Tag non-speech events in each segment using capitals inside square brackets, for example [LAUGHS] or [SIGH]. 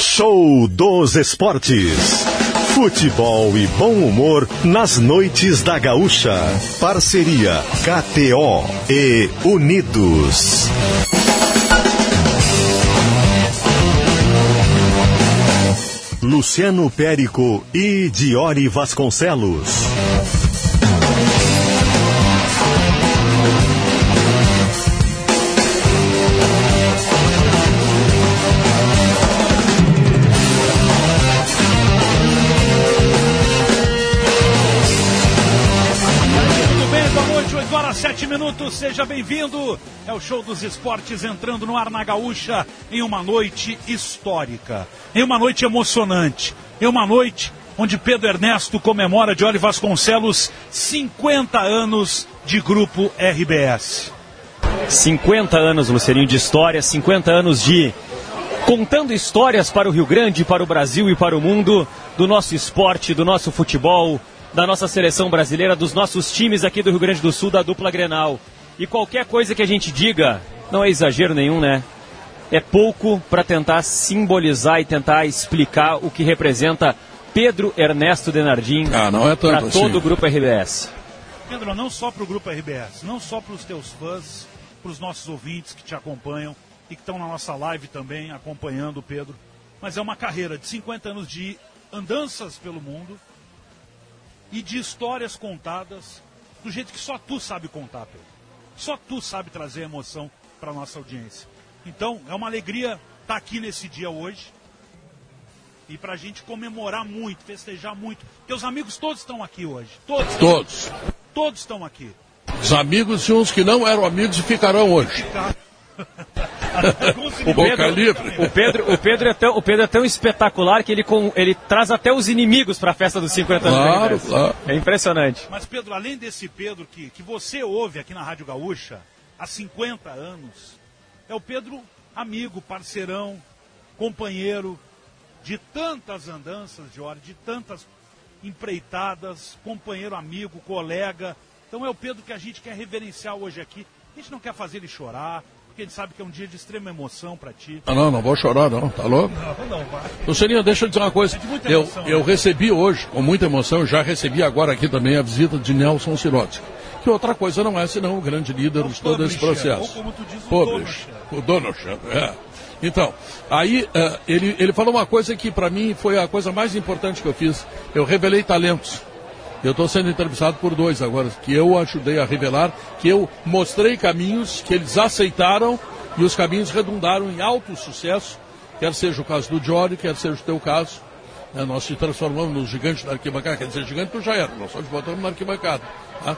Show dos Esportes. Futebol e bom humor nas noites da Gaúcha. Parceria KTO e Unidos. Luciano Périco e Diori Vasconcelos. Seja bem-vindo. É o show dos esportes entrando no ar na Gaúcha em uma noite histórica, em uma noite emocionante, em uma noite onde Pedro Ernesto comemora de Oliver Vasconcelos 50 anos de grupo RBS. 50 anos, Lucerinho, de história, 50 anos de contando histórias para o Rio Grande, para o Brasil e para o mundo, do nosso esporte, do nosso futebol, da nossa seleção brasileira, dos nossos times aqui do Rio Grande do Sul, da dupla Grenal. E qualquer coisa que a gente diga, não é exagero nenhum, né? É pouco para tentar simbolizar e tentar explicar o que representa Pedro Ernesto Denardim ah, não é para assim. todo o grupo RBS. Pedro, não só para o grupo RBS, não só para os teus fãs, para os nossos ouvintes que te acompanham e que estão na nossa live também acompanhando o Pedro, mas é uma carreira de 50 anos de andanças pelo mundo, e de histórias contadas do jeito que só tu sabe contar, Pedro. Só tu sabe trazer emoção para nossa audiência. Então, é uma alegria estar tá aqui nesse dia hoje e para a gente comemorar muito, festejar muito. Teus amigos todos estão aqui hoje. Todos. Todos. Todos estão aqui. Os amigos e uns que não eram amigos e ficarão hoje. O, Pedro, o, Pedro, o, Pedro é tão, o Pedro é tão espetacular que ele, com, ele traz até os inimigos para a festa dos 50 anos. Claro, claro. É impressionante. Mas, Pedro, além desse Pedro que, que você ouve aqui na Rádio Gaúcha há 50 anos, é o Pedro amigo, parceirão, companheiro de tantas andanças de hora, de tantas empreitadas, companheiro, amigo, colega. Então é o Pedro que a gente quer reverenciar hoje aqui. A gente não quer fazer ele chorar, porque ele sabe que é um dia de extrema emoção para ti. Ah, não, não vou chorar, não, tá louco? Não, não, vai. Lucerinho, deixa eu dizer uma coisa. É eu, emoção, eu né? recebi hoje, com muita emoção, já recebi agora aqui também a visita de Nelson Sirotsky. Que outra coisa não é senão o grande líder de todo esse processo. Ou como tu diz, o Publish, o Donoshan, é. Então, aí uh, ele, ele falou uma coisa que para mim foi a coisa mais importante que eu fiz. Eu revelei talentos. Eu estou sendo entrevistado por dois agora, que eu ajudei a revelar, que eu mostrei caminhos que eles aceitaram e os caminhos redundaram em alto sucesso, quer seja o caso do Jory, quer seja o teu caso. Né? Nós te transformamos no gigante da arquibancada, quer dizer, gigante tu já era, nós só te botamos na arquibancada. Tá?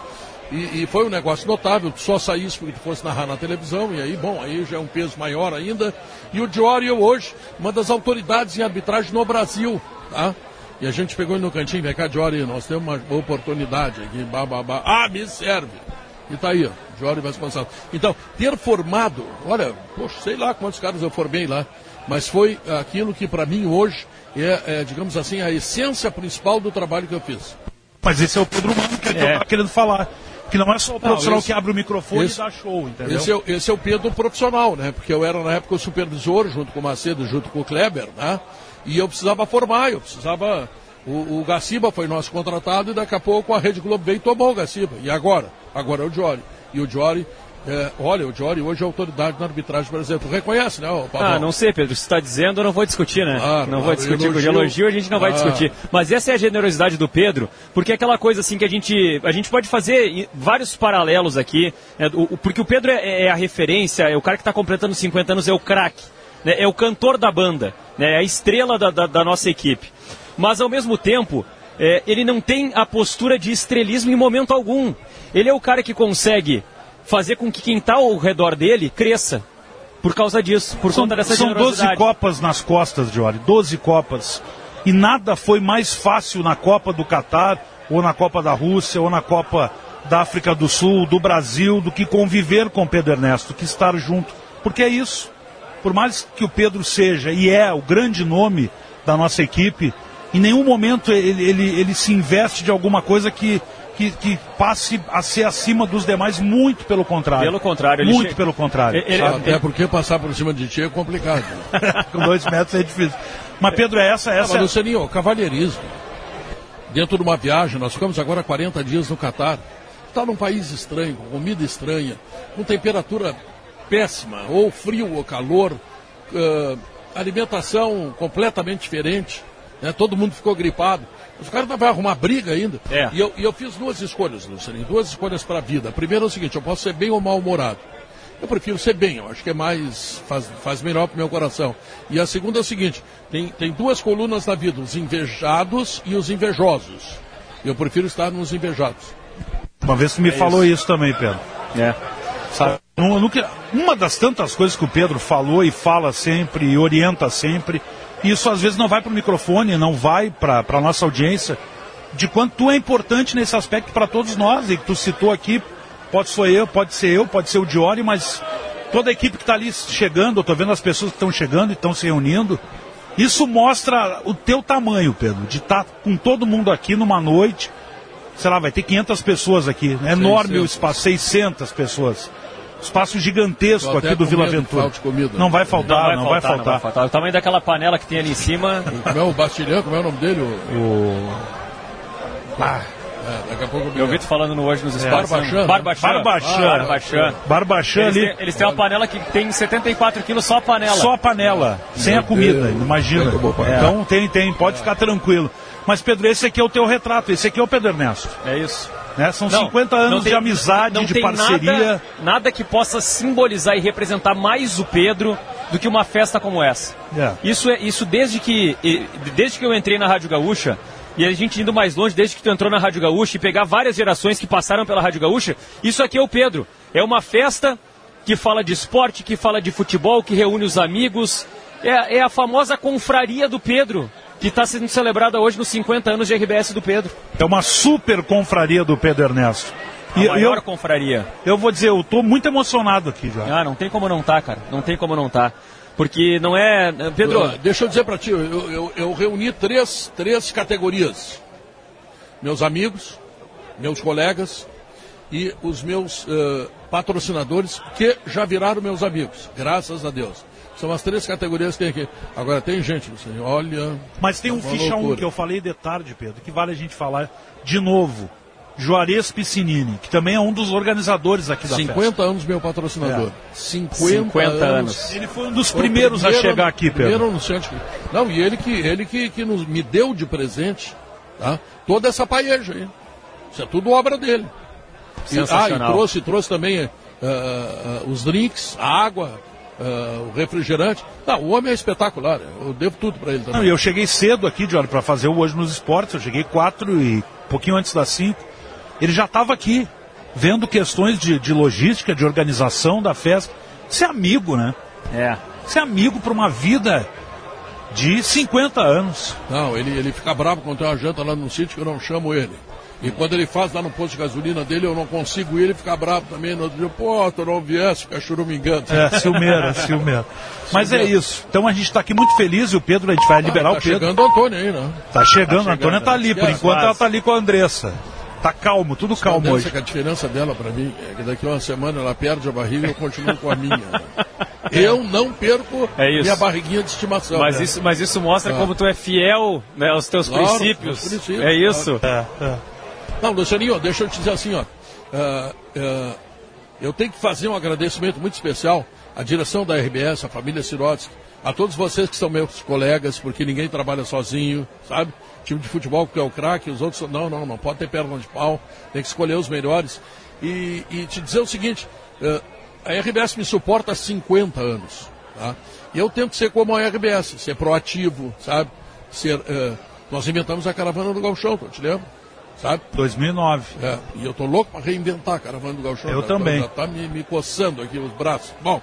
E, e, foi um negócio notável, só saísse porque tu fosse narrar na televisão, e aí, bom, aí já é um peso maior ainda. E o Diori hoje, uma das autoridades em arbitragem no Brasil, tá? E a gente pegou ele no cantinho, vem cá, Jory, nós temos uma oportunidade aqui, bababá. Ah, me serve. E tá aí, ó, Jory Vasconcelos. Então, ter formado, olha, poxa, sei lá quantos caras eu formei lá, mas foi aquilo que para mim hoje é, é, digamos assim, a essência principal do trabalho que eu fiz. Mas esse é o Pedro Mano que é. eu tava querendo falar. Que não é só o profissional não, esse, que abre o microfone esse, e dá show, entendeu? Esse é, esse é o Pedro profissional, né? Porque eu era na época o supervisor, junto com o Macedo, junto com o Kleber, né? E eu precisava formar, eu precisava. O, o Gaciba foi nosso contratado e daqui a pouco a Rede Globo veio e tomou o Gaciba. E agora? Agora é o Jory. E o Jory é, olha, o Jory hoje é autoridade na arbitragem brasileira. Tu reconhece, né, Paulo? Ah, não sei, Pedro. Se está dizendo, eu não vou discutir, né? Ah, não vou discutir. Elogio... De elogio a gente não ah. vai discutir. Mas essa é a generosidade do Pedro, porque é aquela coisa assim que a gente, a gente pode fazer vários paralelos aqui. É, o, porque o Pedro é, é, a referência, é o cara que está completando 50 anos, é o craque né, é o cantor da banda, né, é a estrela da, da, da nossa equipe. Mas ao mesmo tempo, é, ele não tem a postura de estrelismo em momento algum. Ele é o cara que consegue fazer com que quem está ao redor dele cresça. Por causa disso, por são, conta dessa São 12 Copas nas costas, Jory, 12 Copas. E nada foi mais fácil na Copa do Catar, ou na Copa da Rússia, ou na Copa da África do Sul, do Brasil, do que conviver com Pedro Ernesto, que estar junto. Porque é isso por mais que o Pedro seja e é o grande nome da nossa equipe, em nenhum momento ele, ele, ele se investe de alguma coisa que, que, que, passe a ser acima dos demais, muito pelo contrário. Pelo contrário. Muito che... pelo contrário. Ele, ele, Até porque passar por cima de ti é complicado. [LAUGHS] Com dois metros é difícil. Mas, Pedro, é essa, essa. Não, mas, é... cavalheirismo. Dentro de uma viagem, nós ficamos agora 40 dias no Catar. Está num país estranho, com comida estranha, com temperatura péssima, ou frio ou calor, uh, alimentação completamente diferente. Né? Todo mundo ficou gripado. Os caras vão arrumar briga ainda. É. E, eu, e eu fiz duas escolhas, Luciano, duas escolhas para a vida. A primeira é o seguinte, eu posso ser bem ou mal-humorado. Eu prefiro ser bem, eu acho que é mais, faz, faz melhor para o meu coração. E a segunda é o seguinte, tem, tem duas colunas na vida, os invejados e os invejosos. Eu prefiro estar nos invejados. Uma vez tu me é falou isso. isso também, Pedro. É. Sabe? Uma das tantas coisas que o Pedro falou e fala sempre e orienta sempre, isso às vezes não vai para o microfone, não vai para a nossa audiência, de quanto tu é importante nesse aspecto para todos nós, e que tu citou aqui, pode ser eu, pode ser eu, pode ser o Diori, mas toda a equipe que está ali chegando, eu estou vendo as pessoas que estão chegando e estão se reunindo, isso mostra o teu tamanho, Pedro, de estar tá com todo mundo aqui numa noite, sei lá, vai ter 500 pessoas aqui, é enorme o espaço, 600 pessoas espaço gigantesco aqui do Vila Aventura. Não vai faltar, não vai, não faltar, vai faltar. Não vai faltar. O tamanho daquela panela que tem ali em cima. [LAUGHS] Como é o Bastilhão, como é o nome dele? O. o... Ah. É, daqui a pouco eu, eu vi tu falando no hoje nos espaços. É, Barbachan. Barbachan. Barbachan. Barbachan eles ali. Têm, eles têm uma panela que tem 74 quilos só a panela. Só a panela, é. sem a comida, imagina. É. Então tem, tem, pode ficar tranquilo. Mas Pedro, esse aqui é o teu retrato, esse aqui é o Pedro Ernesto. É isso. Né? São não, 50 anos tem, de amizade, de parceria. Nada, nada, que possa simbolizar e representar mais o Pedro do que uma festa como essa. Yeah. É. Isso é isso desde que desde que eu entrei na Rádio Gaúcha e a gente indo mais longe desde que tu entrou na Rádio Gaúcha e pegar várias gerações que passaram pela Rádio Gaúcha, isso aqui é o Pedro. É uma festa que fala de esporte, que fala de futebol, que reúne os amigos. É, é a famosa confraria do Pedro que está sendo celebrada hoje nos 50 anos de RBS do Pedro. É uma super confraria do Pedro Ernesto. A e, maior eu, confraria. Eu vou dizer, eu estou muito emocionado aqui já. Ah, não tem como não tá, cara. Não tem como não tá. Porque não é. Pedro. Deixa eu dizer para ti, eu, eu, eu, reuni três, três categorias: meus amigos, meus colegas e os meus uh, patrocinadores, que já viraram meus amigos, graças a Deus. São as três categorias que tem aqui. Agora tem gente, você olha. Mas tem um ficha 1 um que eu falei de tarde, Pedro, que vale a gente falar de novo. Juarez Piscinini, que também é um dos organizadores aqui da 50 festa. anos meu patrocinador. É. 50, 50 anos. anos. Ele foi um dos foi primeiros primeiro, a chegar aqui, Pedro. Primeiro anunciante. Não, e ele que, ele que, que nos, me deu de presente tá? toda essa paeja aí. Isso é tudo obra dele. E, ah, e trouxe, trouxe também uh, uh, os drinks, a água, uh, o refrigerante. Não, o homem é espetacular, eu devo tudo para ele também. Não, eu cheguei cedo aqui, Jorge, para fazer o Hoje nos Esportes, eu cheguei quatro e pouquinho antes das cinco. Ele já estava aqui, vendo questões de, de logística, de organização da festa. Ser amigo, né? É. Ser amigo para uma vida de 50 anos. Não, ele, ele fica bravo quando tem uma janta lá no sítio que eu não chamo ele. E quando ele faz lá no posto de gasolina dele, eu não consigo ir, ele fica bravo também. No outro dia, pô, tu não viesse, fica churumingando. É, ciumeira, ciumeira. Mas é isso. Então a gente está aqui muito feliz e o Pedro, a gente vai liberar ah, tá o Pedro. Tá chegando o Antônio aí, né? Tá chegando, tá a Antônia tá ali. Por enquanto ela tá ali com a Andressa. Tá calmo, tudo Só calmo hoje. Que a diferença dela para mim é que daqui a uma semana ela perde a barriga e eu continuo com a minha. [LAUGHS] Eu não perco é minha barriguinha de estimação. Mas, né? isso, mas isso mostra ah. como tu é fiel né, aos teus claro, princípios. princípios. É isso. Claro. É, é. Não, Lucianinho, deixa eu te dizer assim, ó. Uh, uh, eu tenho que fazer um agradecimento muito especial à direção da RBS, à família Sirotsky, a todos vocês que são meus colegas, porque ninguém trabalha sozinho, sabe? Time de futebol que é o craque, os outros. Não, não, não pode ter perna de pau, tem que escolher os melhores. E, e te dizer o seguinte: uh, a RBS me suporta há 50 anos. Tá? E eu tento ser como a RBS, ser proativo, sabe? Ser, nós inventamos a caravana do Galchão, te lembra? Sabe? 2009. É, e eu tô louco para reinventar a caravana do Gauchão. Eu já, também. Já tá me, me coçando aqui os braços. Bom,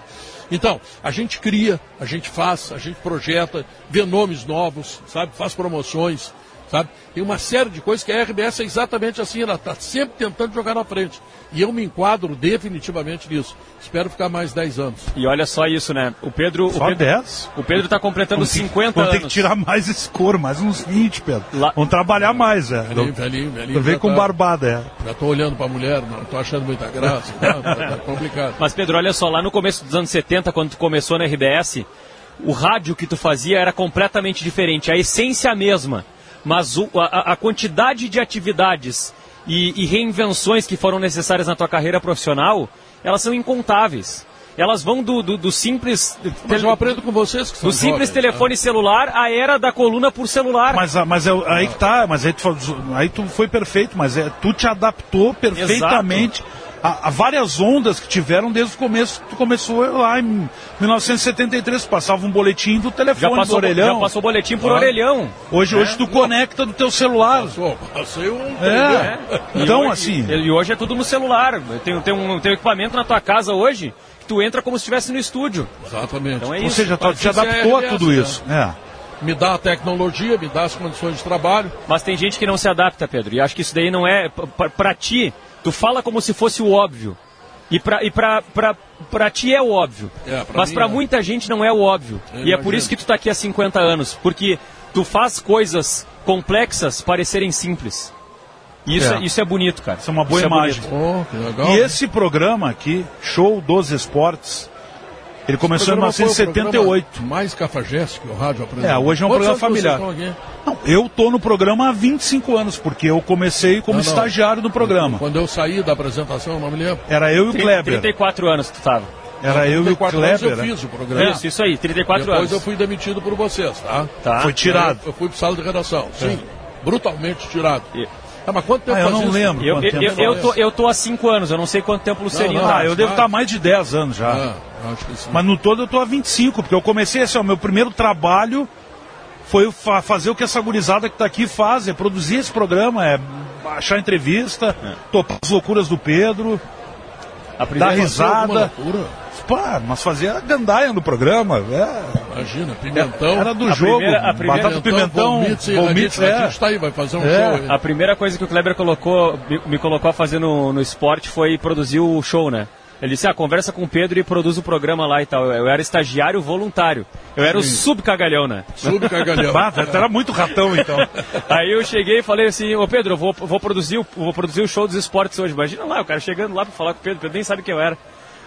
então, a gente cria, a gente faz, a gente projeta, vê nomes novos, sabe? Faz promoções, sabe? Tem uma série de coisas que a RBS é exatamente assim, ela está sempre tentando jogar na frente. E eu me enquadro definitivamente nisso. Espero ficar mais 10 anos. E olha só isso, né? O Pedro. Só o Pedro, 10? O Pedro está completando vamos 50 anos. Vamos ter que tirar mais esse couro, mais uns 20, Pedro. Lá... Vamos trabalhar mais, é. Velhinho, velhinho, velhinho. Tu com tá... barbada, é. Já estou olhando para a mulher, não estou achando muita graça. tá, tá complicado. Mas, Pedro, olha só, lá no começo dos anos 70, quando tu começou na RBS, o rádio que tu fazia era completamente diferente, a essência a mesma, mas o, a, a, quantidade de atividades e, e reinvenções que foram necessárias na tua carreira profissional, elas são incontáveis elas vão do, do, do simples. Mas eu aprendo com vocês que são Do simples jovens, telefone né? celular à era da coluna por celular. Mas, a- mas é, aí que tá, mas aí tu, aí tu foi perfeito, mas é, tu te adaptou perfeitamente a, a várias ondas que tiveram desde o começo. Tu começou lá em 1973, passava um boletim do já telefone do passou, orelhão. já passou boletim por Ah. orelhão. Hoje, hoje tu conecta do teu celular. Pô, passei um. É. E Então, hoje- assim. E hoje é tudo no celular. Tem, tem, um, tem um equipamento na tua casa hoje que tu entra como se estivesse no estúdio. Exatamente. Então é Ou isso. seja, tu te isso é adaptou a tudo né? isso. É. Me dá a tecnologia, me dá as condições de trabalho. Mas tem gente que não se adapta, Pedro. E acho que isso daí não é. Pra, pra ti, tu fala como se fosse o óbvio. E pra, e pra, pra, pra ti é o óbvio. É, pra Mas mim pra é. muita gente não é o óbvio. Eu e é por imagino. isso que tu tá aqui há 50 anos. Porque tu faz coisas complexas parecerem simples. E isso é, É. isso é bonito, cara. Isso é uma boa imagem. bonito. Oh, que legal. E esse programa aqui, Show dos Esportes, ele começou em Programa foi o 1978. programa Mais cafajeste que o rádio apresentou. É, hoje é um Quantos programa familiar. Não, eu tô no programa há 25 anos, porque eu comecei como Não, não. estagiário do programa. Quando eu saí da apresentação, não me lembro. Era eu e o Kleber. 34 anos que tu tava. Era eu e o 34 anos Kleber. eu né? fiz o programa. Isso, isso aí, 34 Depois anos. eu fui demitido por vocês, tá? Tá. Foi tirado. Eu, eu fui pro sala de redação. Sim, brutalmente tirado. E- Ah, mas quanto tempo Ah, eu não isso? lembro. Eu, eu, eu, eu tô, eu tô há 5 anos, eu não sei quanto tempo o Lucerino não, tá. Ah, eu devo estar mais de 10 anos já. Ah, sim. Mas no todo eu tô há 25, porque eu comecei assim, ó, meu primeiro trabalho foi fa- fazer o que essa gurizada que tá aqui faz, é produzir esse programa, é achar entrevista, topar as loucuras do Pedro, A dar risada. Pá, mas fazia a gandaia no programa. É, Imagina, pimentão. era do a jogo. primeira- a primeira- Batata pimentão, é. Raditz tá aí, vai fazer um É. show aí. a primeira coisa que o Kleber colocou, me, me colocou a fazer no, no esporte foi produzir o show, né? Ele disse, ah, conversa com o Pedro e produz o programa lá e tal. Eu, era estagiário voluntário. Eu era o subcagalhão, né? Subcagalhão. [LAUGHS] Bah, era muito ratão, então. Aí eu cheguei e falei assim, ô Pedro, eu vou, vou, produzir, o, vou produzir o show dos esportes hoje. Imagina lá, o cara chegando lá pra falar com o Pedro, o Pedro nem sabe quem eu era.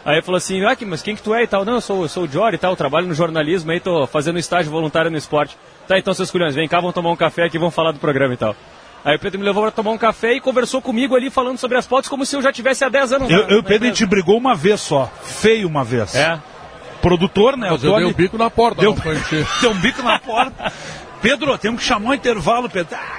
Aí ele falou assim, ah, mas quem que tu é e tal? Não, eu sou, eu sou o Jory e tal, trabalho no jornalismo aí, tô fazendo estágio voluntário no esporte. Tá, então seus culhões, vem cá, vamos tomar um café aqui, vamos falar do programa e tal. Aí o Pedro me levou pra tomar um café e conversou comigo ali, falando sobre as pautas, como se eu já tivesse há 10 anos. Eu, na- eu o na Pedro, a gente brigou uma vez só. Feio uma vez. É. Produtor, né? Mas eu eu dei o bico na porta, Deu, não foi encher. [LAUGHS] deu um bico na porta. Pedro, temos que chamar um intervalo, Pedro. Ah.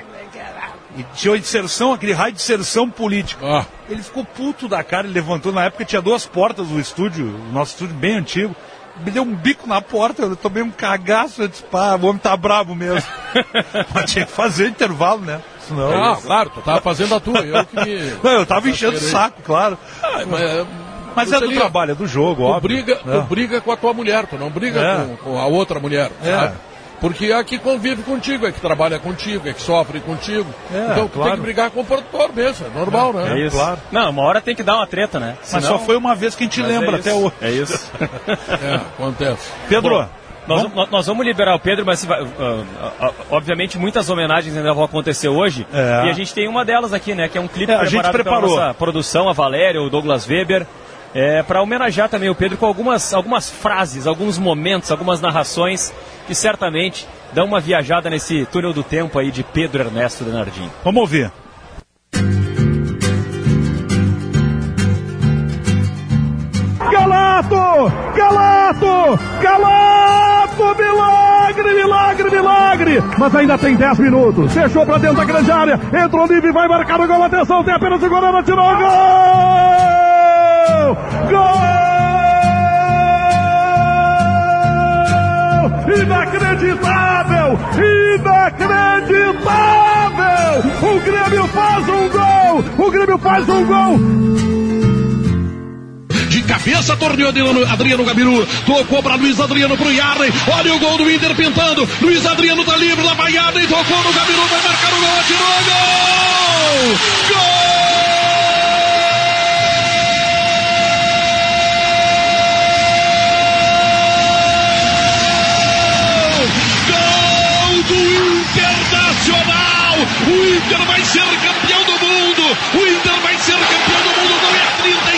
E tinha uma inserção, aquele raio de inserção política. Ah, Ele ficou puto da cara, ele levantou. Na época tinha duas portas no estúdio, o nosso estúdio bem antigo. Me deu um bico na porta, eu tomei um cagaço. Eu disse, pá, o homem tá bravo mesmo. [LAUGHS] Mas tinha que fazer intervalo, né? Senão. ah, claro, tu tava fazendo a tua. Eu que me. [LAUGHS] Não, eu tava enchendo o saco, claro. Ah, mas, Mas tu é do seria- trabalho, é do jogo, Tu óbvio. briga, É. tu briga com a tua mulher, tu não briga É. com, com a outra mulher, É. sabe? Porque é a que convive contigo, é que trabalha contigo, é que sofre contigo. É, então tu tem claro. que brigar com o produtor mesmo, é normal, né? É isso. claro. Não, uma hora tem que dar uma treta, né? Mas Senão- só foi uma vez que a gente Mas lembra é até hoje. É isso. [LAUGHS] É, acontece. Pedro, Bom, Nós, nós- nós vamos liberar o Pedro, mas vai- ah, ah, obviamente muitas homenagens ainda vão acontecer hoje. É. E a gente tem uma delas aqui, né? Que é um clipe É, a gente preparou. pela nossa produção, a Valéria, o Douglas Weber. É, para homenagear também o Pedro com algumas, algumas frases, alguns momentos, algumas narrações que certamente dão uma viajada nesse túnel do tempo aí de Pedro Ernesto Denardim. vamos ouvir. Galato! Galato! Galato! Milagre, milagre, milagre! Mas ainda tem 10 minutos. Fechou pra dentro da grande área. Entrou livre, vai marcar o gol. Atenção, tem apenas o Gorama, tirou o gol! Gol! Inacreditável! Inacreditável! O Grêmio faz um gol! O Grêmio faz um gol! De cabeça, torneou Adriano, Adriano Gabiru. Tocou para Luiz Adriano pro Yarley. Olha o gol do Inter pintando. Luiz Adriano tá livre na baiada e tocou no Gabiru. Vai marcar o gol. Atirou gol! Gol! O Inter vai ser campeão do mundo! O Inter vai ser campeão do mundo! Não é 36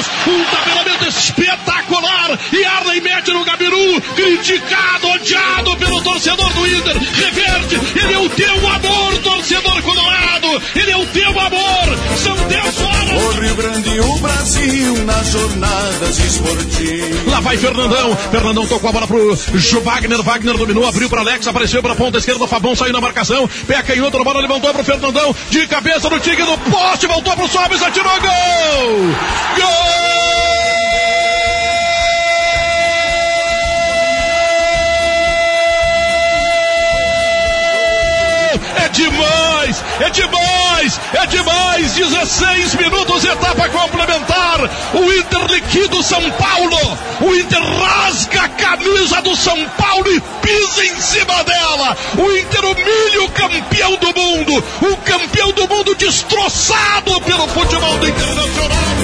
minutos! Um tabelamento espetacular! E Arley mete no Gabiru! criticado, odiado pelo torcedor do Inter. Reverte, ele é o teu amor, torcedor colorado. Ele é o teu amor. São 10 horas. O Rio Grande e o Brasil nas jornadas esportivas. Lá vai Fernandão. Fernandão tocou a bola pro Ju Wagner. Wagner dominou, abriu para Alex, apareceu para a ponta esquerda. Fabão saiu na marcação. Peca em outra bola, levantou pro Fernandão. De cabeça no tigre do poste, voltou pro Sobis, atirou gol! Gol! Demais, é demais, é demais. 16 minutos, etapa complementar. O Inter liquida o São Paulo. O Inter rasga a camisa do São Paulo e pisa em cima dela. O Inter humilha o campeão do mundo. O campeão do mundo destroçado pelo futebol do Internacional.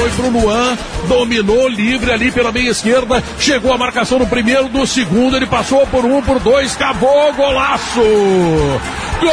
Foi pro Luan, dominou livre ali pela meia esquerda, chegou a marcação no primeiro, no segundo, ele passou por um, por dois, cavou, golaço! Gol!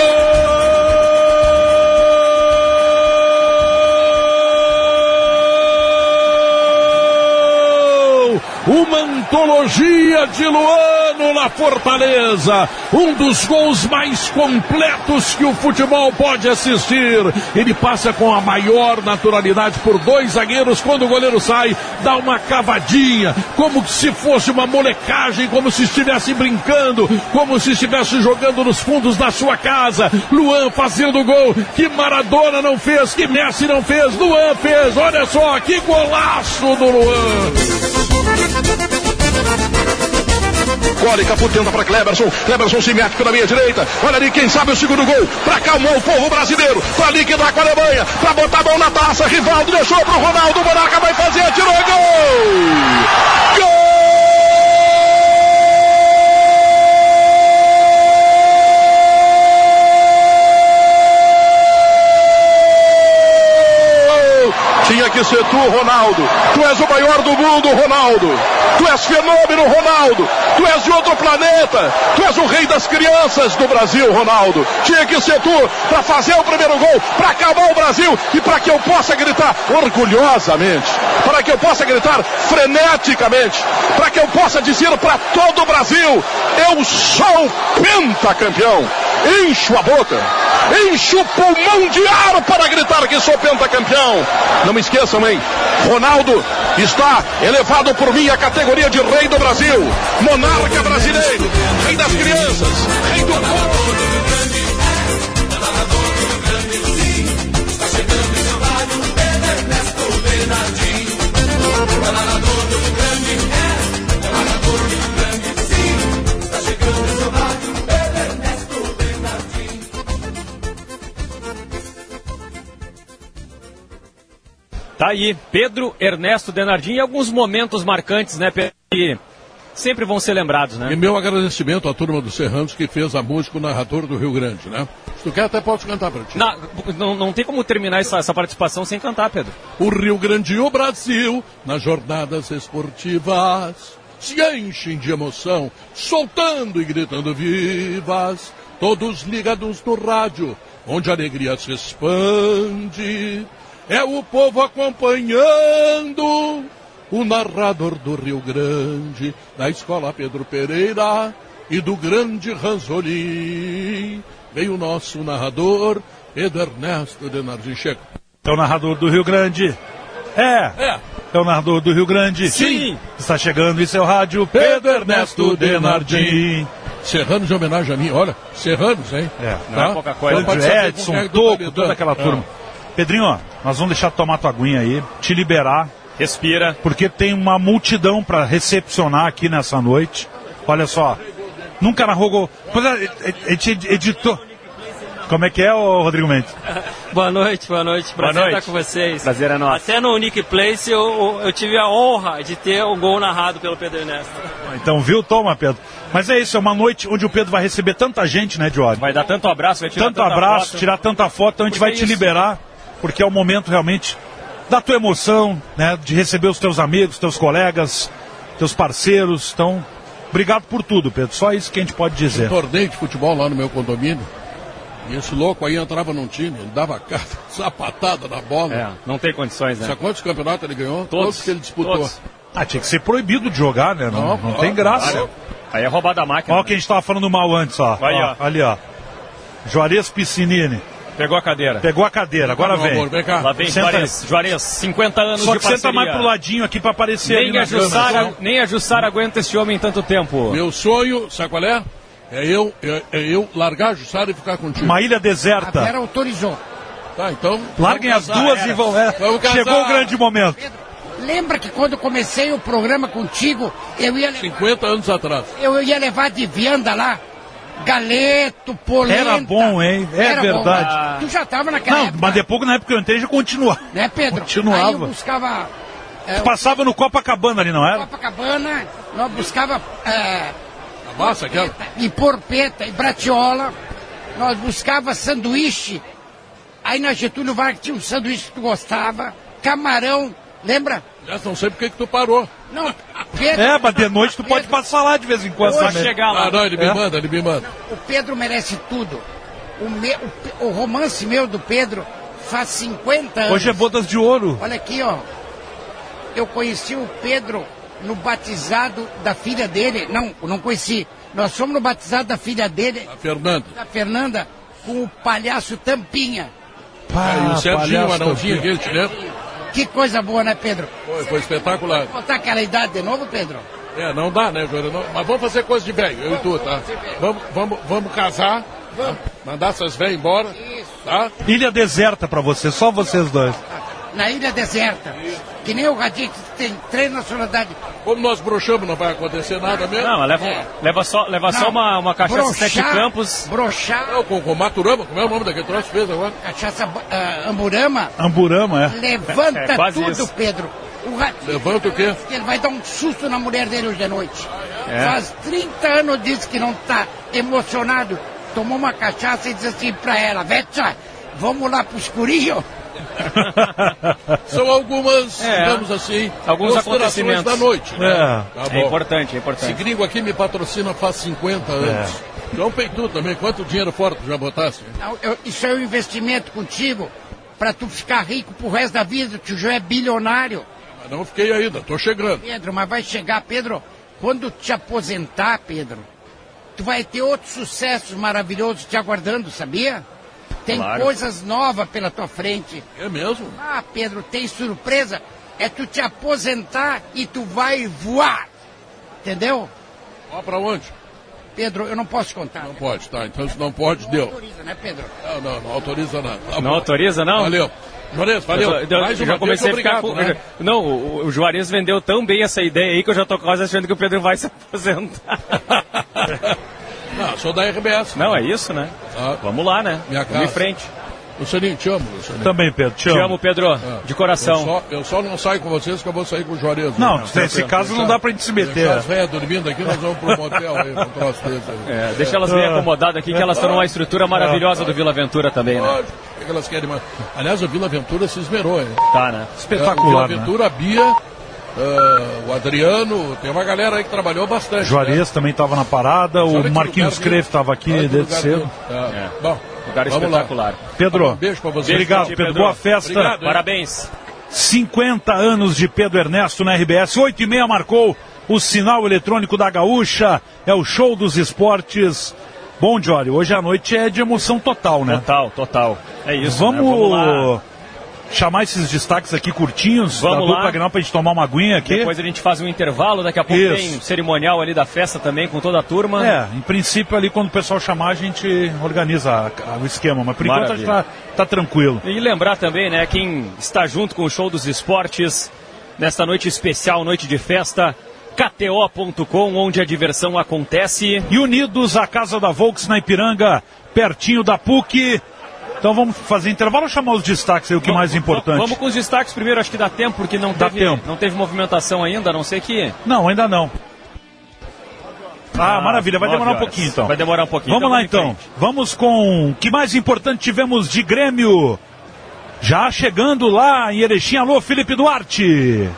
Uma antologia de Luano na Fortaleza. Um dos gols mais completos que o futebol pode assistir. Ele passa com a maior naturalidade por dois zagueiros. Quando o goleiro sai, dá uma cavadinha, como se fosse uma molecagem, como se estivesse brincando, como se estivesse jogando nos fundos da sua casa. Luan fazendo gol que Maradona não fez, que Messi não fez, Luan fez. Olha só que golaço do Luan. Cólica por tenta para Cleberson. Cleberson mete pela meia direita. Olha ali, quem sabe o segundo gol. Para acalmar o povo brasileiro. Para liquidar com a Alemanha. Para botar a mão na taça. Rivaldo deixou Ronaldo. O Monaca vai fazer. Atirou gol! Gol! Tinha que ser tu, Ronaldo. Tu és o maior do mundo, Ronaldo. Tu és fenômeno, Ronaldo. Tu és de outro planeta. Tu és o rei das crianças do Brasil, Ronaldo. Tinha que ser tu para fazer o primeiro gol, para acabar o Brasil e para que eu possa gritar orgulhosamente, para que eu possa gritar freneticamente, para que eu possa dizer para todo o Brasil: eu sou pentacampeão. Encho a boca, encho o pulmão de ar para gritar que sou pentacampeão. Não me esqueçam, hein? Ronaldo está elevado por mim à categoria de rei do Brasil, monarca brasileiro, rei das crianças, rei do povo. Tá aí, Pedro Ernesto Denardim e alguns momentos marcantes, né, Pedro? Que sempre vão ser lembrados, né? E meu agradecimento à turma do Serranos que fez a música o narrador do Rio Grande, né? Se tu quer, até posso cantar pra ti. Na- não, não tem como terminar essa, essa participação sem cantar, Pedro. O Rio Grande e o Brasil, nas jornadas esportivas, se enchem de emoção, soltando e gritando vivas, todos ligados no rádio, onde a alegria se expande. É o povo acompanhando o narrador do Rio Grande, da escola Pedro Pereira e do grande Ranzoli. Veio o nosso narrador, Pedro Ernesto Denardim Checo. É o narrador do Rio Grande. É. É. É o narrador do Rio Grande. Sim. Está chegando em seu rádio Pedro Ernesto Denardim. Serranos em homenagem a mim, olha, Serranos, hein? É, não é pouca coisa. Então Edson, é Toco, tá toda aquela É. Pedrinho, ó, nós vamos deixar tu tomar tua aguinha aí, te liberar, Respira. porque tem uma multidão para recepcionar aqui nessa noite. Olha só, nunca narrou gol. Pois é, a gente editou. Como é que é, ô Rodrigo Mendes? [LAUGHS] Boa noite, boa noite. Boa Prazer noite. estar com vocês. Prazer é nosso. Até no Unique Place eu, eu tive a honra de ter um gol narrado pelo Pedro Ernesto. Então, viu? Toma, Pedro. Mas é isso, é uma noite onde o Pedro vai receber tanta gente, né, Diori? Vai dar tanto abraço, vai tirar Tanto tanta abraço, foto. tirar tanta foto, então a gente Porque vai te é isso. liberar, porque é o momento realmente da tua emoção, né, de receber os teus amigos, teus colegas, teus parceiros. Então, obrigado por tudo, Pedro. Só isso que a gente pode dizer. torneio de futebol lá no meu condomínio. E esse louco aí entrava num time, ele dava cada [LAUGHS] sapatada na bola. É, não tem condições, né? Sabe quantos campeonatos ele ganhou? Todos. que ele disputou. Todos. Ah, tinha que ser proibido de jogar, né? Não, Não, não ó, tem graça. Aí é roubada a máquina. Olha o que a gente tava falando mal antes, ó. Aí, Ó, ó. Ali, ó. Juarez Piscinini. Pegou a cadeira. Pegou a cadeira, agora Meu amor, vem. vem cá. Lá vem Senta Juarez, Juarez, 50 anos Só de que senta parceria. mais pro ladinho aqui pra aparecer ali Nem a, câmera. Jussara, nem a Jussara aguenta esse homem tanto tempo. Meu sonho, sabe qual é? É eu, é, é eu largar a Jussara e ficar contigo. Uma ilha A deserta. Vera autorizou. Tá, então. Larguem as duas era. e vão. é. Vamos casar. Chegou o grande momento. Lembra que quando comecei o programa contigo, eu ia, le- 50 anos atrás. eu ia levar de vianda lá, galeto, polenta. Era bom, hein? É Era bom. verdade. Tu já estava naquela Não, época, mas depois, na época que eu entrei, já continuava. né, Pedro? Continuava. Aí eu buscava é, Passava no Copacabana ali, não era? Copacabana, nós buscava é, A massa aquela. e porpeta e bratiola, nós buscava sanduíche. Aí na Getúlio Vargas tinha um sanduíche que tu gostava, camarão, lembra? Já não sei por que tu parou. Não, Pedro, É, mas de noite tu pode passar lá de vez em quando Só também. chegar lá. Ah, não, ele me É? manda, ele me manda. o Pedro merece tudo. O, me- o romance meu do Pedro faz 50 anos. Hoje é bodas de ouro. Olha aqui, ó. Eu conheci o Pedro no batizado da filha dele. Não, não conheci. Nós fomos no batizado da filha dele, A Fernanda. da Fernanda, com o palhaço Tampinha. Ah, e o Serginho, o anãozinho aquele, te lembra? Que coisa boa, né, Pedro? Foi, foi espetacular. Botar aquela idade de novo, Pedro? É, não dá, né, Júlio? Não- Mas vamos fazer coisa de velho, eu e tu, tá? Vamos, vamos, vamos casar, tá? mandar essas velhas embora, tá? Ilha deserta pra você, só vocês dois. Na ilha deserta. Que nem o Radinho que tem três nacionalidades. Como nós broxamos, não vai acontecer nada mesmo. Não, mas leva, um- leva só, leva só Não, uma, uma cachaça sete broxar- campos. Broxar, Não, com, com Maturama, como é o nome daquele troço que fez agora? cachaça ah, amburama, Amburama, é. levanta [LAUGHS] É, quase tudo, isso. Pedro. O Ratinho, Levanta o quê? ele vai dar um susto na mulher dele hoje de noite. É. Faz 30 anos diz que não está emocionado. Tomou uma cachaça e diz assim pra ela, Vetsa, vamos lá pro escurinho? [LAUGHS] São algumas, É. digamos assim, Alguns considerações acontecimentos. da noite. Né? É. Tá É importante, é Esse importante. gringo aqui me patrocina faz 50 anos. João Peitu também, quanto dinheiro fora tu já botasse? Não, eu- isso é um investimento contigo pra tu ficar rico pro resto da vida. Tu já é bilionário. Mas não fiquei ainda, tô chegando. Pedro, mas vai chegar, Pedro, quando te aposentar, Pedro, tu vai ter outros sucessos maravilhosos te aguardando, sabia? Tem Claro. coisas novas pela tua frente. É mesmo? Ah, Pedro, tem surpresa. É tu te aposentar e tu vai voar. Entendeu? Ó pra onde? Pedro, eu não posso contar. Não pode, tá? Então se não pode, deu. Autoriza, né, Pedro? Não, não, não autoriza nada. Tá Não bom. autoriza, não? Valeu. Juarez, valeu. Eu, eu- Mais eu uma já comecei a ficar obrigado, com. né? Não, o, o Juarez vendeu tão bem essa ideia aí que eu já tô quase achando que o Pedro vai se aposentar. [LAUGHS] Não, sou da RBS. Não, é isso, né? Ah, Vamos lá, né? Minha Vamos em casa. frente. Lucianinho, te amo, Lucianinho. Também, Pedro, te Te amo. amo, Pedro, Ah, de coração. Eu só, eu só não saio com vocês que eu vou sair com o Juarez. Não, né? nesse caso não dá pra gente se meter. As velhas dormindo aqui, nós vamos pro motel aí, um troço desse aí. É, deixa elas bem acomodadas aqui, que elas estão numa estrutura maravilhosa do Vila Aventura também, né? Lógico, o que elas querem mais? Aliás, o Vila Aventura se esmerou, hein? Tá, né? O Espetacular, Vila né? Aventura, a Bia, ah, o Adriano, tem uma galera aí que trabalhou bastante. né? Juarez também estava na parada, o Marquinhos Creve estava aqui desde cedo. Tá. É. Bom, Lugar vamos lá. espetacular. Pedro, Um beijo pra vocês. obrigado, Pedro. Pedro. Boa festa. Obrigado? Parabéns. 50 anos de Pedro Ernesto na RBS. 8 e meia marcou o sinal eletrônico da Gaúcha. É o show dos esportes. Bom, Jório, hoje à noite é de emoção total, né? Total, total. É isso. Vamos, né? Vamos lá. Chamar esses destaques aqui curtinhos Vamos da lá. dupla Grenal pra gente tomar uma aguinha aqui. Depois a gente faz um intervalo, daqui a pouco Isso. tem um cerimonial ali da festa também com toda a turma. É, em princípio ali quando o pessoal chamar a gente organiza a- a- o esquema, mas por enquanto a gente tá, tá tranquilo. E lembrar também, né, quem está junto com o show dos esportes nesta noite especial, noite de festa, KTO.com, onde a diversão acontece. E unidos à Casa da Volks na Ipiranga, pertinho da PUC. Então vamos fazer intervalo ou chamar os destaques aí, o que mais importante? Vamos com os destaques primeiro, acho que dá tempo, porque não Dá teve, tempo. não teve movimentação ainda, a não sei que. Não, ainda não. Ah, maravilha, vai demorar um pouquinho então. Vai demorar um pouquinho. Vamos lá em então. frente. Vamos com o que mais importante tivemos de Grêmio. Já chegando lá em Erechim. Alô, Felipe Duarte.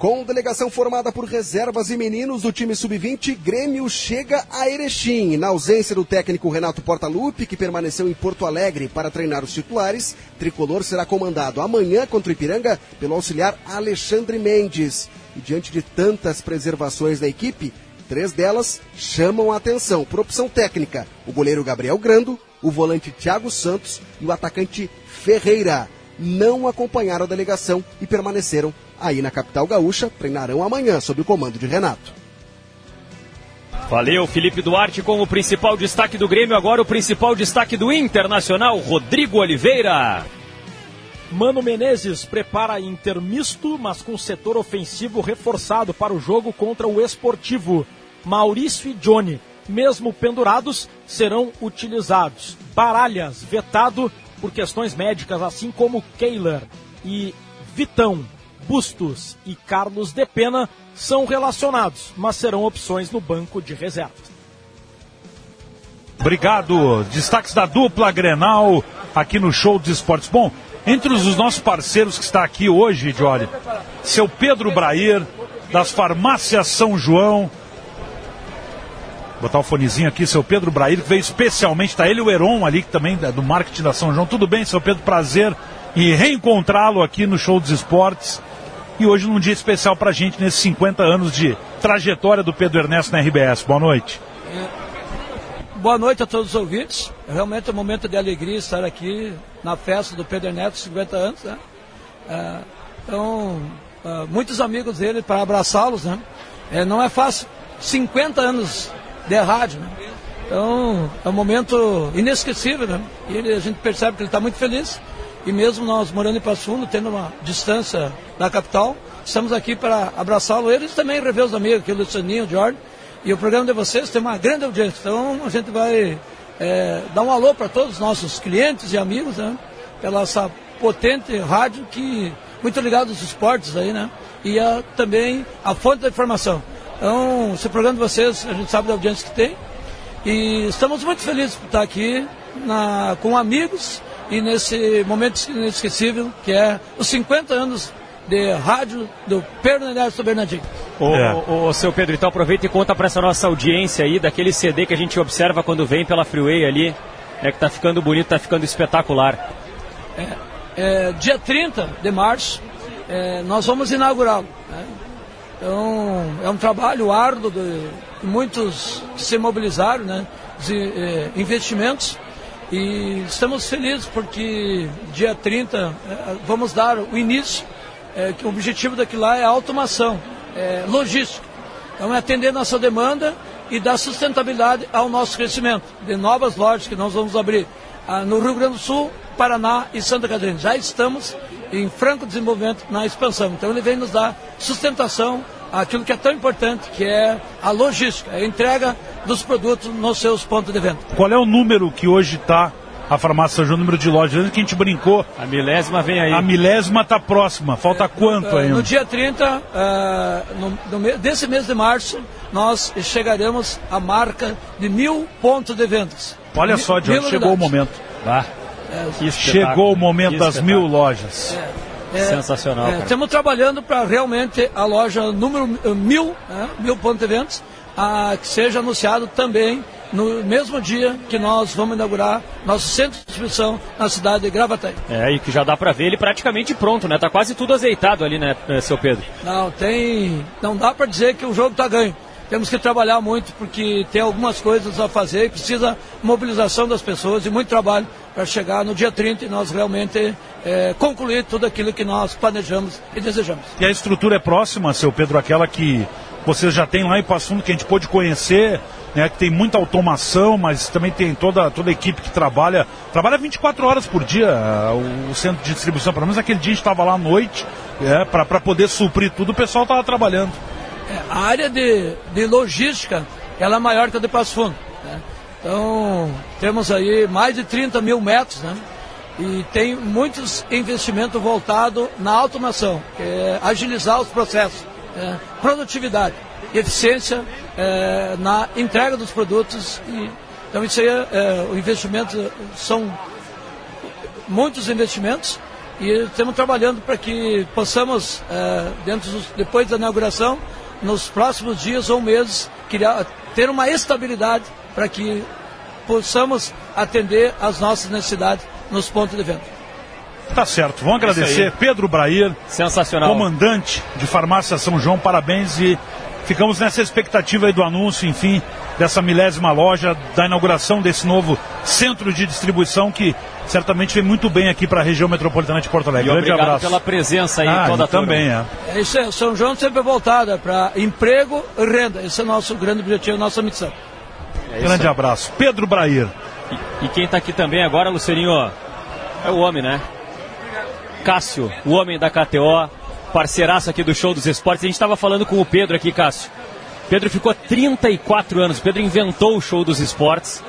Com delegação formada por reservas e meninos do time sub-20, Grêmio chega a Erechim. Na ausência do técnico Renato Portaluppi, que permaneceu em Porto Alegre para treinar os titulares, Tricolor será comandado amanhã contra o Ipiranga pelo auxiliar Alexandre Mendes. E diante de tantas preservações da equipe, três delas chamam a atenção por opção técnica. O goleiro Gabriel Grando, o volante Thiago Santos e o atacante Ferreira. Não acompanharam a delegação e permaneceram aí na capital gaúcha, treinarão amanhã sob o comando de Renato. Valeu, Felipe Duarte com o principal destaque do Grêmio, agora o principal destaque do Internacional, Rodrigo Oliveira. Mano Menezes prepara Inter misto, mas com setor ofensivo reforçado para o jogo contra o Esportivo. Maurício e Johnny, mesmo pendurados, serão utilizados. Baralhas, vetado por questões médicas, assim como Kehler. E Vitão, Bustos e Carlos de Pena são relacionados, mas serão opções no banco de reservas. Obrigado. Destaques da dupla Grenal aqui no Show dos Esportes. Bom, entre os nossos parceiros que está aqui hoje, Jory, seu Pedro Brair, das farmácias São João. Botar o fonezinho aqui, seu Pedro Brair, que veio especialmente, está ele o Heron ali, que também é do marketing da São João. Tudo bem, seu Pedro? Prazer em reencontrá-lo aqui no Show dos Esportes. E hoje num dia especial para a gente, nesses 50 anos de trajetória do Pedro Ernesto na RBS. Boa noite. Boa noite a todos os ouvintes. Realmente é um momento de alegria estar aqui na festa do Pedro Ernesto, 50 anos. Né? É, então, é, muitos amigos dele para abraçá-los. Né? É, não é fácil. 50 anos de rádio. Né? Então, é um momento inesquecível. Né? E ele, a gente percebe que ele está muito feliz e mesmo nós morando em Passo Fundo, tendo uma distância da capital, estamos aqui para abraçá-lo. Eles também rever os amigos, aqui o Lucianinho, o Jorge. E o programa de vocês tem uma grande audiência. Então a gente vai é, dar um alô para todos os nossos clientes e amigos, né? Pela essa potente rádio que muito ligado aos esportes aí, né? E a, também a fonte da informação. Então, esse programa de vocês, a gente sabe da audiência que tem. E estamos muito felizes por estar aqui na, com amigos e nesse momento inesquecível que é os 50 anos de rádio do Pedro Ernesto Bernardinho. Ô, é. ô, ô, seu Pedro, então aproveita e conta para essa nossa audiência aí daquele CD que a gente observa quando vem pela Freeway ali, né, que tá ficando bonito, tá ficando espetacular. É, é, dia 30 de março, é, nós vamos inaugurá-lo. Né? Então, é um trabalho árduo de, de muitos que se mobilizaram, né, de é, investimentos e estamos felizes porque dia 30 eh, vamos dar o início, é, que o objetivo daquilo lá é automação, é, logística. Então é atender nossa demanda e dar sustentabilidade ao nosso crescimento. De novas lojas que nós vamos abrir ah, no Rio Grande do Sul, Paraná e Santa Catarina. Já estamos em franco desenvolvimento na expansão. Então ele vem nos dar sustentação àquilo que é tão importante, que é a logística, a entrega dos produtos nos seus pontos de venda. Qual é o número que hoje está a farmácia São João, número de lojas? que a gente brincou. A milésima vem aí. A milésima está próxima. Falta é, quanto aí? No dia 30 uh, no, no, desse mês de março, nós chegaremos à marca de mil pontos de vendas. Olha só, John, chegou o momento. Ah, é, chegou o momento das mil lojas. É, é, Sensacional. É, estamos trabalhando para realmente a loja número mil, né, mil pontos de vendas, a, que seja anunciado também no mesmo dia que nós vamos inaugurar nosso centro de distribuição na cidade de Gravataí. É, e que já dá para ver ele praticamente pronto, né? Tá quase tudo azeitado ali, né, eh, seu Pedro? Não, tem. Não dá para dizer que o jogo tá ganho. Temos que trabalhar muito porque tem algumas coisas a fazer e precisa mobilização das pessoas e muito trabalho para chegar no dia 30 e nós realmente é, concluir tudo aquilo que nós planejamos e desejamos. E a estrutura é próxima, seu Pedro, aquela que vocês já têm lá em Passo Fundo, que a gente pôde conhecer, né, que tem muita automação, mas também tem toda, toda a equipe que trabalha, trabalha 24 horas por dia, o, o centro de distribuição, pelo menos aquele dia a gente estava lá à noite, é, para poder suprir tudo, o pessoal estava trabalhando. É, a área de, de logística, ela é maior que a de Passo Fundo. Então, temos aí mais de 30 mil metros, né? E tem muitos investimentos voltados na automação, é agilizar os processos, é, produtividade, eficiência é, na entrega dos produtos. E, então, isso aí, é, o investimento são muitos investimentos e estamos trabalhando para que possamos, é, dentro dos, depois da inauguração, nos próximos dias ou meses, criar, ter uma estabilidade para que possamos atender às nossas necessidades nos pontos de venda. Tá certo. Vamos agradecer Pedro Brair, sensacional, comandante de Farmácia São João. Parabéns e ficamos nessa expectativa aí do anúncio, enfim, dessa milésima loja, da inauguração desse novo centro de distribuição que certamente vem muito bem aqui para a região metropolitana de Porto Alegre. E Grande obrigado abraço. pela presença aí ah, toda a também turma. é. É isso aí, São João sempre voltada para emprego e renda. Esse é o nosso grande objetivo, nossa missão. É Grande abraço. Pedro Brair. E, e quem está aqui também agora, Lucerinho, é o homem, né? Cássio, o homem da KTO, parceiraço aqui do Show dos Esportes. A gente estava falando com o Pedro aqui, Cássio. Pedro ficou 34 anos. Pedro inventou o Show dos Esportes.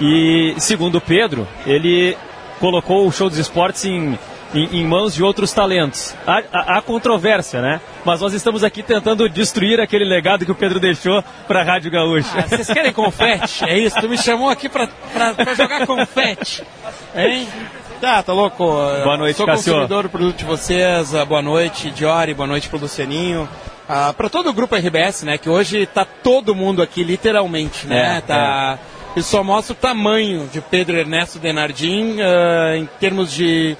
E, segundo o Pedro, ele colocou o Show dos Esportes em, em, em mãos de outros talentos. Há, há, há, controvérsia, né? Mas nós estamos aqui tentando destruir aquele legado que o Pedro deixou para a Rádio Gaúcha. Ah, vocês querem confete? É isso? Tu me chamou aqui para jogar confete. Hein? Tá, tá louco. Boa noite, Sou Cassio. consumidor do produto de vocês. Boa noite, Diori. Boa noite pro Lucianinho. Ah, para todo o grupo RBS, né? Que hoje tá todo mundo aqui, literalmente, né? É, tá... É. Isso só mostra o tamanho de Pedro Ernesto Denardim uh, em termos de,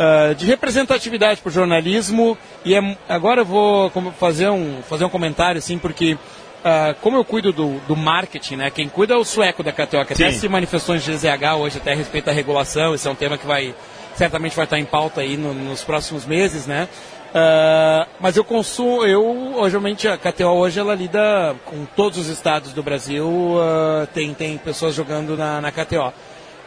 uh, de representatividade para o jornalismo. E é, agora eu vou fazer um, fazer um comentário, assim, porque uh, como eu cuido do, do, marketing, né? Quem cuida é o sueco da KTO, que Sim. até se manifestou em GZH hoje até a respeito da regulação. Esse é um tema que vai certamente vai estar em pauta aí no, nos próximos meses, né? Uh, mas eu consumo, eu, obviamente, a KTO hoje ela lida com todos os estados do Brasil, uh, tem, tem pessoas jogando na, na KTO.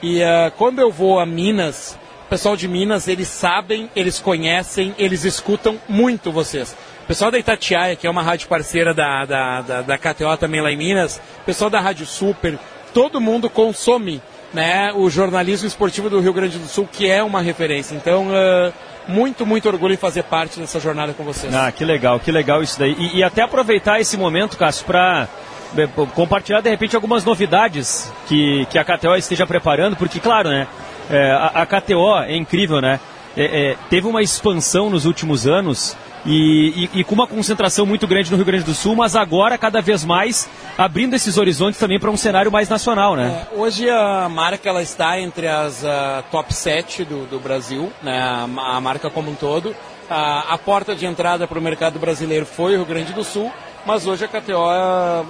E quando eu vou a Minas, pessoal de Minas, eles sabem, eles conhecem, eles escutam muito vocês. O pessoal da Itatiaia, que é uma rádio parceira da, da, da, da KTO também lá em Minas, o pessoal da Rádio Super, todo mundo consome né, o jornalismo esportivo do Rio Grande do Sul, que é uma referência. Então, muito, muito orgulho em fazer parte dessa jornada com vocês. Ah, que legal, que legal isso daí. E, e até aproveitar esse momento, Cássio, para compartilhar de repente algumas novidades que, que a KTO esteja preparando, porque, claro, né, é, a, a, KTO é incrível, né? É, é, teve uma expansão nos últimos anos e, e, e, com uma concentração muito grande no Rio Grande do Sul, mas agora cada vez mais abrindo esses horizontes também para um cenário mais nacional, né? É, hoje a marca ela está entre as uh, top 7 do, do Brasil, né? a, a, marca como um todo. A, a porta de entrada para o mercado brasileiro foi o Rio Grande do Sul, mas hoje a KTO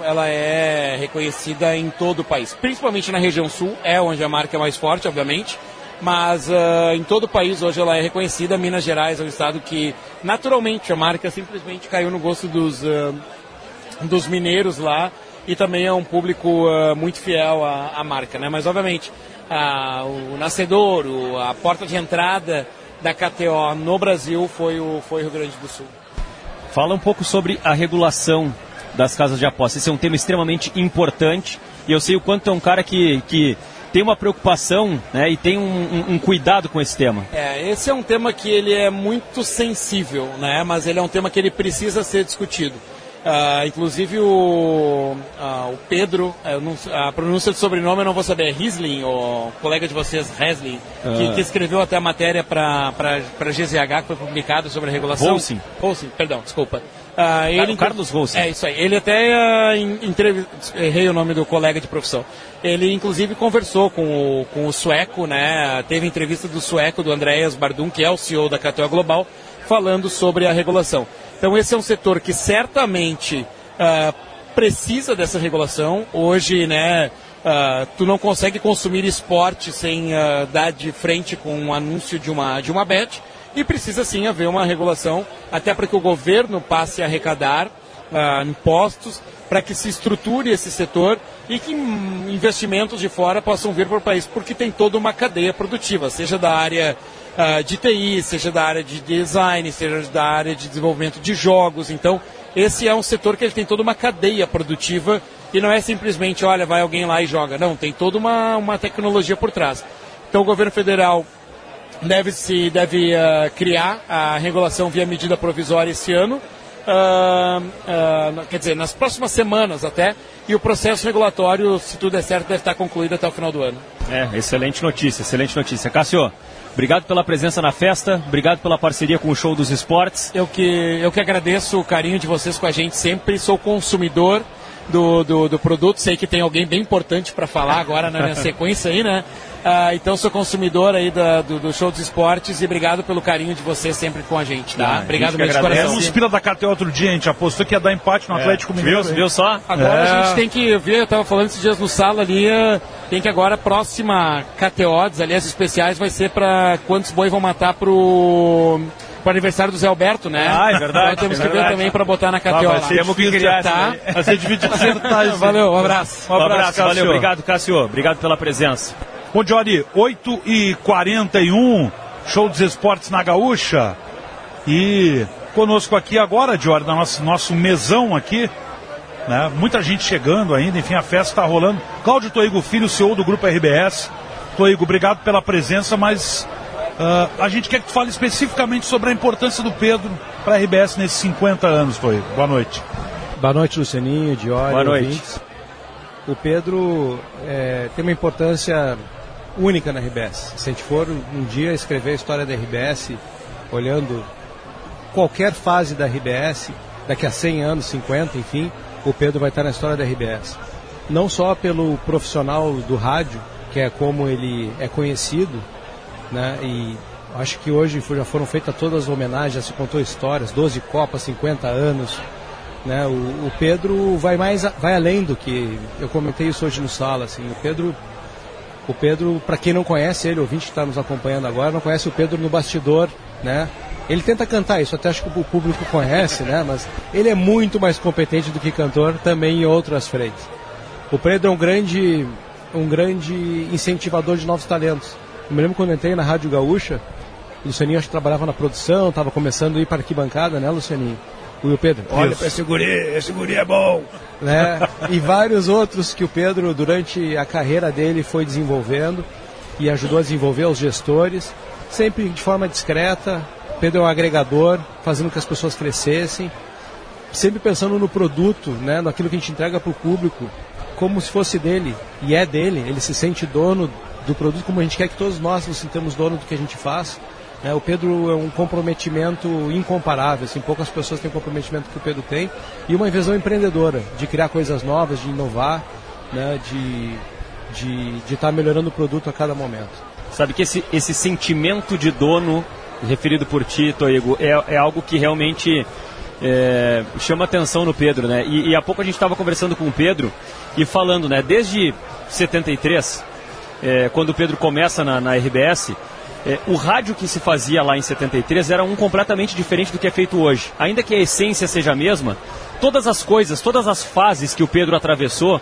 ela é reconhecida em todo o país, principalmente na região sul, é onde a marca é mais forte, obviamente mas uh, em todo o país hoje ela é reconhecida. Minas Gerais é um estado que, naturalmente, a marca simplesmente caiu no gosto dos, uh, dos mineiros lá e também é um público uh, muito fiel à, à, marca, né? Mas, obviamente, o nascedor, a porta de entrada da KTO no Brasil foi o, foi o Rio Grande do Sul. Fala um pouco sobre a regulação das casas de apostas. Esse é um tema extremamente importante e eu sei o quanto é um cara que, que tem uma preocupação né, e tem um, um, um, cuidado com esse tema. É, esse é um tema que ele é muito sensível, né, mas ele é um tema que ele precisa ser discutido. Uh, inclusive o, uh, o Pedro, não, a pronúncia do sobrenome eu não vou saber, é Riesling, o colega de vocês, Riesling, uh. que, que, escreveu até a matéria para a GZH que foi publicada sobre a regulação. Volsing. Volsing, perdão, desculpa. Uh, ele, Carlos Volsing. É isso aí. Ele até uh, entrev... errei o nome do colega de profissão. Ele inclusive conversou com o, com o sueco, né? Teve entrevista do sueco, do Andreas Bardum, que é o CEO da KTO Global, falando sobre a regulação. Então esse é um setor que certamente uh, precisa dessa regulação. Hoje, né? Uh, tu não consegue consumir esporte sem uh, dar de frente com um anúncio de uma, de uma bet e precisa sim haver uma regulação até para que o governo passe a arrecadar impostos para que se estruture esse setor e que investimentos de fora possam vir para o país, porque tem toda uma cadeia produtiva, seja da área uh, de TI, seja da área de design, seja da área de desenvolvimento de jogos. Então, esse é um setor que ele tem toda uma cadeia produtiva e não é simplesmente, olha, vai alguém lá e joga. Não, tem toda uma, uma tecnologia por trás. Então, o governo federal deve, se, deve uh, criar a regulação via medida provisória esse ano. Uh, uh, quer dizer, nas próximas semanas até, e o processo regulatório, se tudo der certo, deve estar concluído até o final do ano. É, excelente notícia, excelente notícia. Cássio, Obrigado pela presença na festa, obrigado pela parceria com o Show dos Esportes. Eu que, eu que agradeço o carinho de vocês com a gente sempre, sou consumidor do, do, do produto, sei que tem alguém bem importante para falar agora na minha [LAUGHS] sequência aí, né? Ah, então sou consumidor aí da, do, do, Show dos Esportes e obrigado pelo carinho de vocês sempre com a gente, tá? Ah, obrigado mesmo coração. Uns pila da KTO outro dia, a gente apostou que ia dar empate no é. Atlético Mineiro. Viu, viu só? Agora é. a gente tem que ver, eu tava falando esses dias no sala ali, tem que agora a próxima KTO, aliás, especiais, vai ser para quantos boi vão matar pro pro aniversário do Zé Alberto, né? Ah, é verdade. Então temos é que verdade. ver também para botar na KTO. Ah, temos que criar tá? Vai ser dividido Valeu, um abraço. Um abraço, valeu, obrigado, Cássio. Obrigado pela presença. Bom, Johnny, 8 e 41 show dos esportes na Gaúcha. E conosco aqui agora, Jorge, nosso, nosso mesão aqui, né? Muita gente chegando ainda, enfim, a festa está rolando. Cláudio Toigo Filho, CEO do Grupo RBS. Toigo, obrigado pela presença, mas uh, a gente quer que tu fale especificamente sobre a importância do Pedro para a RBS nesses 50 anos, Toigo. Boa noite. Boa noite, Lucianinho, Diori, Boa noite. ouvintes. O Pedro é, tem uma importância única na RBS. Se a gente for um dia escrever a história da RBS, olhando qualquer fase da RBS, daqui a 100 anos, 50, enfim, o Pedro vai estar na história da RBS. Não só pelo profissional do rádio, que é como ele é conhecido, né? E acho que hoje já foram feitas todas as homenagens, já se contou histórias, 12 Copas, 50 anos. Né? O, o Pedro vai mais vai além do que eu comentei isso hoje no sala assim o Pedro o Pedro para quem não conhece ele ouvinte que está nos acompanhando agora não conhece o Pedro no bastidor né ele tenta cantar isso até acho que o público conhece né mas ele é muito mais competente do que cantor também em outras frentes o Pedro é um grande um grande incentivador de novos talentos eu me lembro quando entrei na Rádio Gaúcha o Lucianinho acho que trabalhava na produção estava começando a ir para arquibancada né Lucianinho o Will Pedro, olha para esse guri, esse guri é bom. Né? e vários outros que o Pedro, durante a carreira dele, foi desenvolvendo e ajudou a desenvolver os gestores, sempre de forma discreta. Pedro é um agregador, fazendo que as pessoas crescessem, sempre pensando no produto, né, naquilo que a gente entrega para o público, como se fosse dele, e é dele, ele se sente dono do produto, como a gente quer que todos nós nos sintamos dono do que a gente faz. Né? O Pedro é um comprometimento incomparável, assim, poucas pessoas têm o comprometimento que o Pedro tem e uma visão empreendedora de criar coisas novas, de inovar, né? de de estar tá melhorando o produto a cada momento. Sabe que esse, esse sentimento de dono referido por ti, Toigo, é, é algo que realmente é, chama atenção no Pedro, né? E, e há pouco a gente estava conversando com o Pedro e falando, né? Desde 73, é, quando o Pedro começa na, na RBS, é, o rádio que se fazia lá em 73 era um completamente diferente do que é feito hoje. Ainda que a essência seja a mesma, todas as coisas, todas as fases que o Pedro atravessou,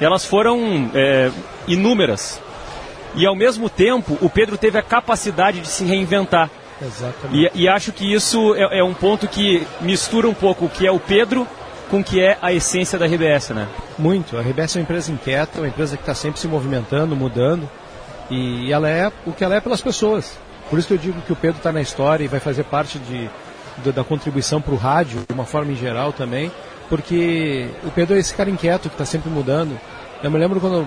elas foram é, inúmeras. E ao mesmo tempo, o Pedro teve a capacidade de se reinventar. Exatamente. E, e acho que isso é, é um ponto que mistura um pouco o que é o Pedro com o que é a essência da RBS, né? Muito. A RBS é uma empresa inquieta, uma empresa que está sempre se movimentando, mudando. E ela é o que ela é pelas pessoas. Por isso que eu digo que o Pedro está na história e vai fazer parte de, de da contribuição para o rádio, de uma forma em geral também, porque o Pedro é esse cara inquieto que está sempre mudando. Eu me lembro quando eu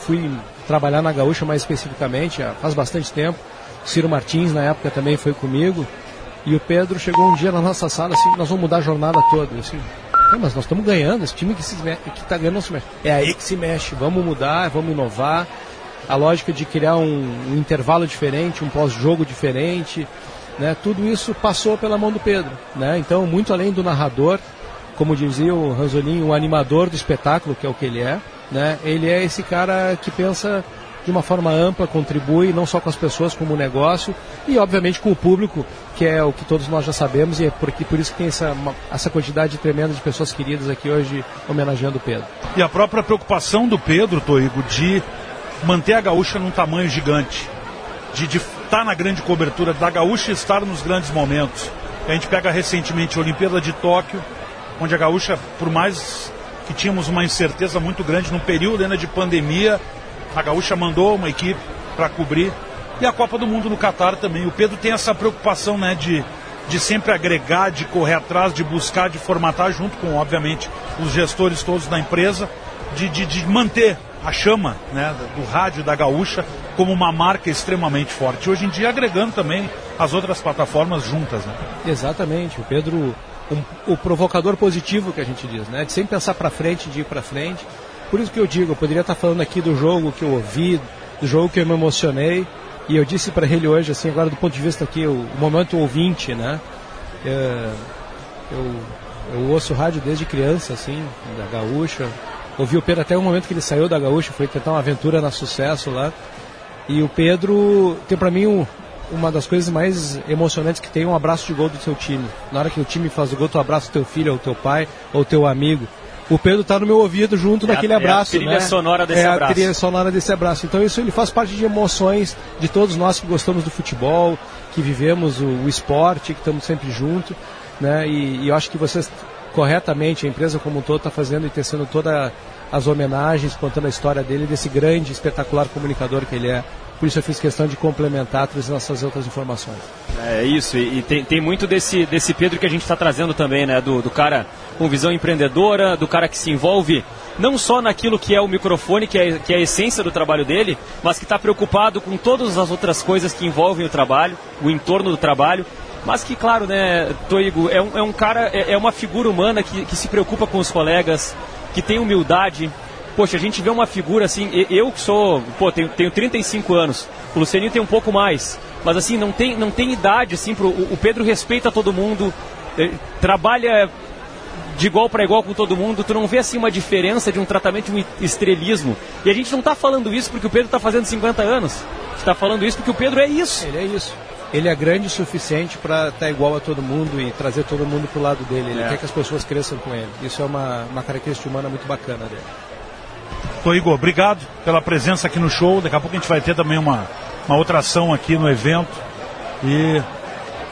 fui trabalhar na Gaúcha mais especificamente, faz bastante tempo. Ciro Martins na época também foi comigo. E o Pedro chegou um dia na nossa sala assim, nós vamos mudar a jornada toda. Assim, mas nós estamos ganhando, esse time que está ganhando não se mexe. É aí que se mexe, vamos mudar, vamos inovar a lógica de criar um, um intervalo diferente, um pós-jogo diferente, né? Tudo isso passou pela mão do Pedro, né? Então, muito além do narrador, como dizia o Ranzolin, um animador do espetáculo, que é o que ele é, né? Ele é esse cara que pensa de uma forma ampla, contribui não só com as pessoas como o negócio e obviamente com o público, que é o que todos nós já sabemos e é por, por isso que tem essa, essa quantidade tremenda de pessoas queridas aqui hoje homenageando o Pedro. E a própria preocupação do Pedro, Toigo, de manter a gaúcha num tamanho gigante, de estar na grande cobertura da gaúcha e estar nos grandes momentos. A gente pega recentemente a Olimpíada de Tóquio, onde a gaúcha, por mais que tínhamos uma incerteza muito grande no período ainda de pandemia, a gaúcha mandou uma equipe para cobrir. E a Copa do Mundo no Catar também. O Pedro tem essa preocupação né, de, de sempre agregar, de correr atrás, de buscar, de formatar, junto com, obviamente, os gestores todos da empresa, de, de, de manter a chama né, do rádio da gaúcha como uma marca extremamente forte. Hoje em dia agregando também as outras plataformas juntas, né? Exatamente. O Pedro, um, o provocador positivo que a gente diz, né? De sempre pensar para frente, de ir para frente. Por isso que eu digo, eu poderia estar falando aqui do jogo que eu ouvi, do jogo que eu me emocionei. E eu disse para ele hoje, assim, agora do ponto de vista aqui, o, o momento ouvinte, né? É, eu, eu ouço rádio desde criança, assim, da Gaúcha. Ouvi o Pedro até o momento que ele saiu da Gaúcha, foi tentar uma aventura na sucesso lá. E o Pedro tem para mim um, uma das coisas mais emocionantes que tem um abraço de gol do seu time. Na hora que o time faz o gol, tu abraça o teu filho, ou teu pai, ou teu amigo. O Pedro está no meu ouvido junto É a- naquele é a abraço, trilha né? sonora desse é abraço. a trilha sonora desse abraço. Então isso ele faz parte de emoções de todos nós que gostamos do futebol, que vivemos o, o esporte, que estamos sempre juntos, né? E, e eu acho que vocês corretamente, a empresa como um todo está fazendo e tecendo todas as homenagens, contando a história dele, desse grande, espetacular comunicador que ele é. Por isso eu fiz questão de complementar, trazendo essas outras informações. É isso, e, e tem, tem muito desse, desse Pedro que a gente está trazendo também, né? Do, do cara com visão empreendedora, do cara que se envolve não só naquilo que é o microfone, que é, que é a essência do trabalho dele, mas que está preocupado com todas as outras coisas que envolvem o trabalho, o entorno do trabalho. Mas que, claro, né, Toigo, é um, é um cara, é, é uma figura humana que, que se preocupa com os colegas, que tem humildade, Poxa, a gente vê uma figura assim, eu que sou, pô, tenho, tenho 35 anos, o Lucianinho tem um pouco mais, mas assim, não tem, não tem idade, assim, pro, o o Pedro respeita todo mundo, eh, trabalha de igual para igual com todo mundo, tu não vê assim uma diferença de um tratamento de um estrelismo. E a gente não está falando isso porque o Pedro está fazendo 50 anos. A gente está falando isso porque o Pedro é isso. Ele é isso. Ele é grande o suficiente para estar igual a todo mundo e trazer todo mundo pro lado dele. Ele É. quer que as pessoas cresçam com ele. Isso é uma, uma característica humana muito bacana dele. Tô, Igor, obrigado pela presença aqui no show. Daqui a pouco a gente vai ter também uma, uma outra ação aqui no evento. E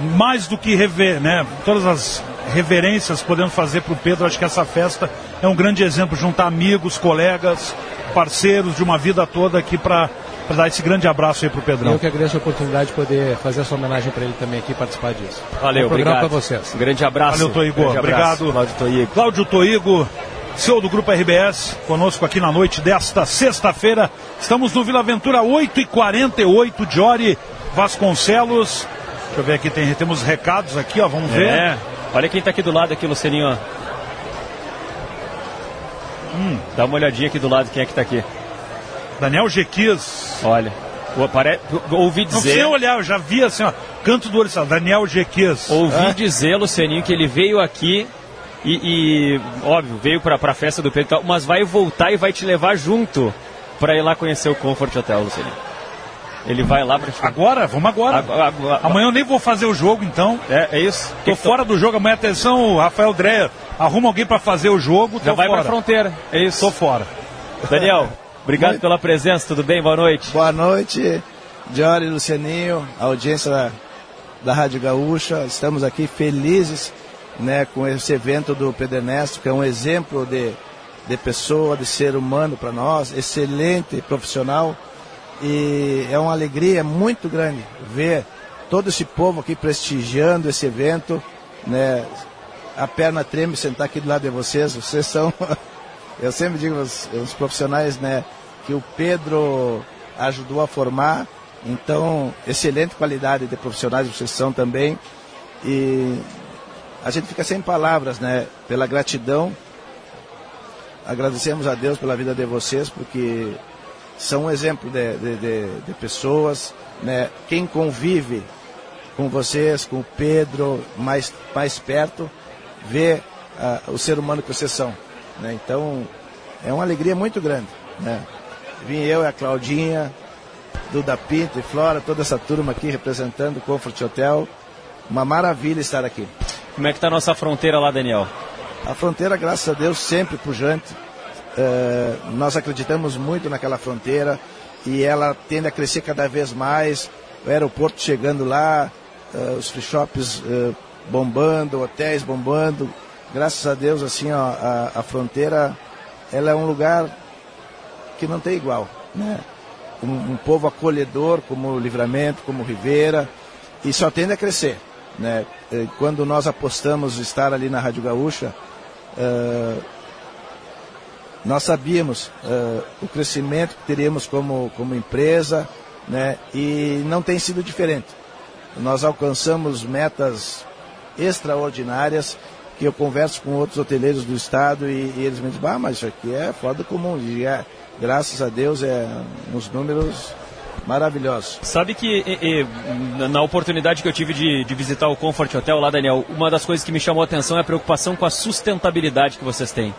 mais do que rever, né? Todas as reverências podendo fazer para o Pedro, acho que essa festa é um grande exemplo, juntar amigos, colegas, parceiros de uma vida toda aqui para dar esse grande abraço aí pro Pedrão. Eu que agradeço a oportunidade de poder fazer essa homenagem para ele também aqui e participar disso. Valeu, programa obrigado. para vocês. Um grande abraço. Valeu, Toigo. Grande abraço, Obrigado. Cláudio Toigo. Cláudio Toigo, CEO do Grupo RBS, conosco aqui na noite desta sexta-feira. Estamos no Vila Aventura 8h48, Diori Vasconcelos. Deixa eu ver aqui, tem, temos recados aqui, ó, vamos ver. Olha quem tá aqui do lado aqui, Lucianinho, ó. Hum. Dá uma olhadinha aqui do lado, quem é que tá aqui. Daniel Jequias. Olha. pare- Ouvi Não dizer. precisa olhar, eu já vi assim, ó, canto do olho, sabe? Daniel Jequias. Ouvi É? dizer, Lucianinho, que ele veio aqui e, e, óbvio, veio pra, pra festa do Pedro, e tal, mas vai voltar e vai te levar junto pra ir lá conhecer o Comfort Hotel, Lucianinho. Ele vai lá pra. Agora? Vamos agora. Amanhã eu nem vou fazer o jogo, então. É, é isso. Tô fora do jogo. Amanhã, atenção, Rafael Dreyer. Arruma alguém pra fazer o jogo. Já tô vai fora. pra fronteira. É isso. Tô fora. Daniel, obrigado pela presença, tudo bem? Boa noite. Boa noite, Jory Lucianinho, audiência da, da Rádio Gaúcha. Estamos aqui felizes né, com esse evento do Pedro Ernesto, que é um exemplo de, de pessoa, de ser humano para nós, excelente profissional. E é uma alegria muito grande ver todo esse povo aqui prestigiando esse evento. Né? A perna treme sentar aqui do lado de vocês. Vocês são, [LAUGHS] eu sempre digo, os, os profissionais né, que o Pedro ajudou a formar. Então, excelente qualidade de profissionais vocês são também. E a gente fica sem palavras, né? Pela gratidão. Agradecemos a Deus pela vida de vocês, porque são um exemplo de, de, de, de pessoas, né? Quem convive com vocês, com o Pedro, mais, mais perto, vê ah, o ser humano que vocês são. Né? Então, é uma alegria muito grande. Né? Vim eu e a Claudinha, Duda Pinto e Flora, toda essa turma aqui representando o Comfort Hotel. Uma maravilha estar aqui. Como é que tá a nossa fronteira lá, Daniel? A fronteira, graças a Deus, sempre pujante. Eh, nós acreditamos muito naquela fronteira e ela tende a crescer cada vez mais. O aeroporto chegando lá, eh, os free shops eh, bombando, hotéis bombando. Graças a Deus, assim, ó, a, a fronteira, ela é um lugar que não tem igual, né? Um, um povo acolhedor como o Livramento, como Rivera, e só tende a crescer, né? Quando nós apostamos estar ali na Rádio Gaúcha, eh, nós sabíamos eh, o crescimento que teríamos como, como empresa, né? E não tem sido diferente. Nós alcançamos metas extraordinárias que eu converso com outros hoteleiros do estado e, e eles me dizem, ah, mas isso aqui é fora comum. E é, graças a Deus, é uns números maravilhosos. Sabe que e, e, na oportunidade que eu tive de, de, visitar o Comfort Hotel lá, Daniel, uma das coisas que me chamou a atenção é a preocupação com a sustentabilidade que vocês têm.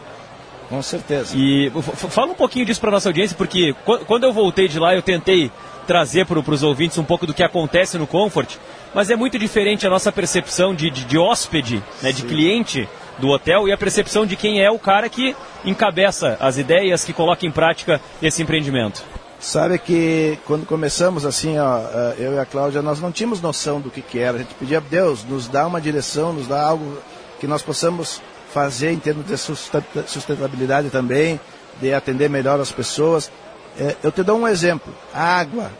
Com certeza. E fala um pouquinho disso para nossa audiência, porque quando eu voltei de lá, eu tentei trazer para os ouvintes um pouco do que acontece no Comfort, mas é muito diferente a nossa percepção de, de, de hóspede, né, de cliente do hotel e a percepção de quem é o cara que encabeça as ideias, que coloca em prática esse empreendimento. Sabe que quando começamos assim, ó, eh, eu e a Cláudia, nós não tínhamos noção do que, que era. A gente pedia a Deus, nos dá uma direção, nos dá algo que nós possamos fazer em termos de sustentabilidade também, de atender melhor as pessoas. É, eu te dou um exemplo. A água.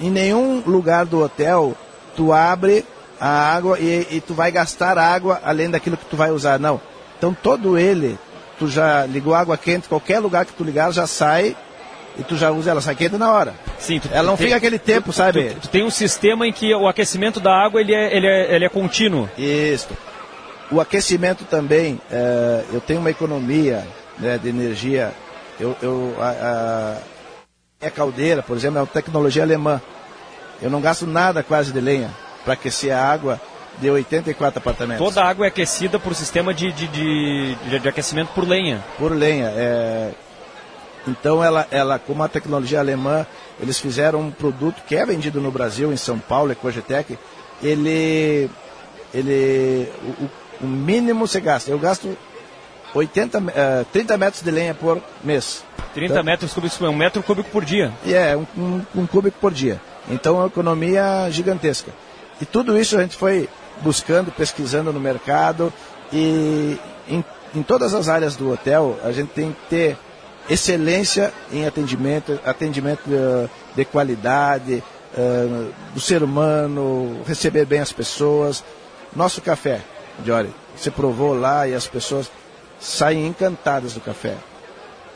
Em nenhum lugar do hotel tu abre a água e, e, tu vai gastar água além daquilo que tu vai usar. Não. Então todo ele, tu já ligou água quente, qualquer lugar que tu ligar já sai e tu já usa ela, sai quente na hora. Sim, tu, ela não tem, fica aquele tempo, tu, sabe? Tu, tu, tem um sistema em que o aquecimento da água ele é, ele é, ele é contínuo. Isso. O aquecimento também, é, eu tenho uma economia né, de energia. Eu, eu, a, a, a caldeira, por exemplo, é uma tecnologia alemã. Eu não gasto nada quase de lenha para aquecer a água de 84 apartamentos. Toda a água é aquecida por sistema de, de, de, de aquecimento por lenha. Por lenha. É... Então, ela, ela, com uma tecnologia alemã, eles fizeram um produto que é vendido no Brasil, em São Paulo, Ecogitec. Ele, ele, o, o mínimo você gasta. Eu gasto 80, uh, 30 metros de lenha por mês. 30 então, metros cúbicos, um metro cúbico por dia. É, um, um, um cúbico por dia. Então é uma economia gigantesca. E tudo isso a gente foi buscando, pesquisando no mercado e em, em todas as áreas do hotel a gente tem que ter excelência em atendimento, atendimento de, de qualidade, uh, do ser humano, receber bem as pessoas. Nosso café, Jory, você provou lá e as pessoas saem encantadas do café.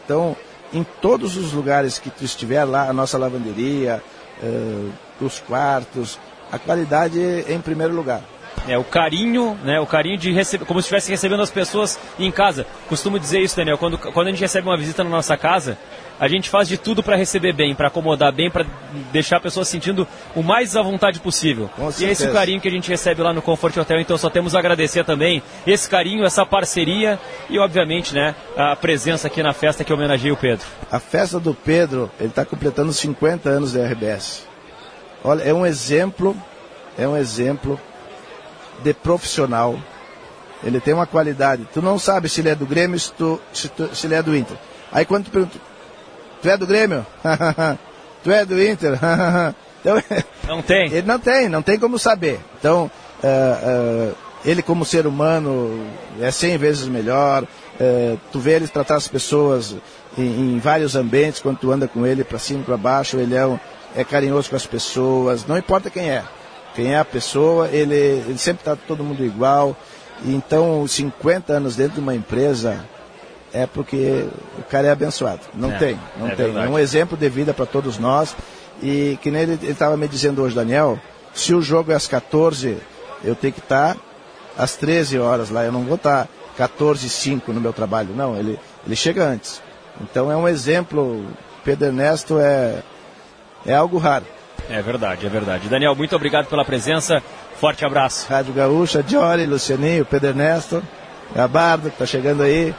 Então, em todos os lugares que tu estiver lá, a nossa lavanderia, uh, os quartos, a qualidade é em primeiro lugar. É, o carinho, né? O carinho de receber, como se estivesse recebendo as pessoas em casa. Costumo dizer isso, Daniel, quando, quando a gente recebe uma visita na nossa casa, a gente faz de tudo para receber bem, para acomodar bem, para deixar a pessoa sentindo o mais à vontade possível. e é esse o carinho que a gente recebe lá no Comfort Hotel, então só temos a agradecer também esse carinho, essa parceria e, obviamente, né, a presença aqui na festa que homenageia o Pedro. A festa do Pedro, ele está completando 50 anos da RBS. Olha, é um exemplo, é um exemplo de profissional. Ele tem uma qualidade. Tu não sabe se ele é do Grêmio, se, tu, se, tu, se ele é do Inter. Aí quando tu pergunta, tu é do Grêmio? [LAUGHS] tu é do Inter? [LAUGHS] então, não tem. [LAUGHS] Ele não tem, não tem como saber. Então, uh, uh, ele como ser humano é cem vezes melhor. Uh, tu vê ele tratar as pessoas em, em, vários ambientes, quando tu anda com ele para cima e para baixo, ele é, um, é carinhoso com as pessoas, não importa quem é quem é a pessoa, ele, ele sempre está todo mundo igual. Então, 50 anos dentro de uma empresa é porque o cara é abençoado. Não é, tem, não é tem. Verdade. É um exemplo de vida para todos nós. E que nem ele estava me dizendo hoje, Daniel, se o jogo é às 14, eu tenho que estar tá às 13 horas lá. Eu não vou estar tá 14 e 5 no meu trabalho. Não, ele, ele chega antes. Então é um exemplo. Pedro Ernesto é, é algo raro. É verdade, é verdade. Daniel, muito obrigado pela presença. Forte abraço. Rádio Gaúcha, Jory, Lucianinho, Pedro Ernesto, Gabardo, que está chegando aí.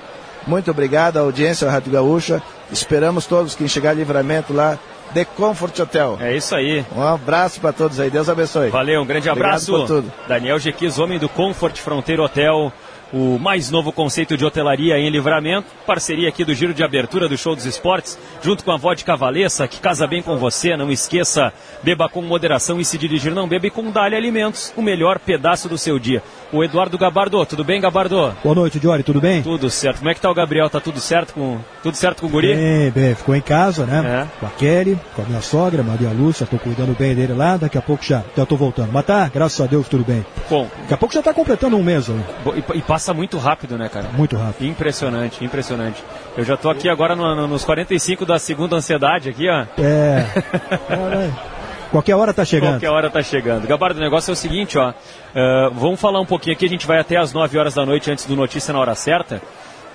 Muito obrigado à audiência da Rádio Gaúcha. Esperamos todos que chegar livramento lá The Comfort Hotel. É isso aí. Um abraço para todos aí. Deus abençoe. Valeu, um grande abraço. Obrigado por tudo. Daniel Jequiz, homem do Comfort Fronteiro Hotel o mais novo conceito de hotelaria em livramento, parceria aqui do Giro de Abertura do Show dos Esportes, junto com a Vodka Valessa, que casa bem com você, não esqueça, beba com moderação e se dirigir não bebe com Dali Alimentos, o melhor pedaço do seu dia. O Eduardo Gabardo, tudo bem, Gabardo? Boa noite, Diori, tudo bem? Tudo certo. Como é que tá o Gabriel? Tá tudo certo com tudo certo com o guri? Bem, bem, ficou em casa, né? É. Com a Kelly, com a minha sogra, Maria Lúcia, tô cuidando bem dele lá, daqui a pouco já, já tô voltando. Mas tá, graças a Deus, tudo bem. Bom. Daqui a pouco já tá completando um mês, né? E, e passa muito rápido, né, cara? Muito rápido. Impressionante, impressionante. Eu já tô aqui agora no, no, nos 45 da segunda ansiedade aqui, ó. É. [LAUGHS] Qualquer hora tá chegando. Qualquer hora tá chegando. Gabardo, o negócio é o seguinte, ó. Uh, vamos falar um pouquinho aqui, a gente vai até as 9 horas da noite antes do Notícia na Hora Certa.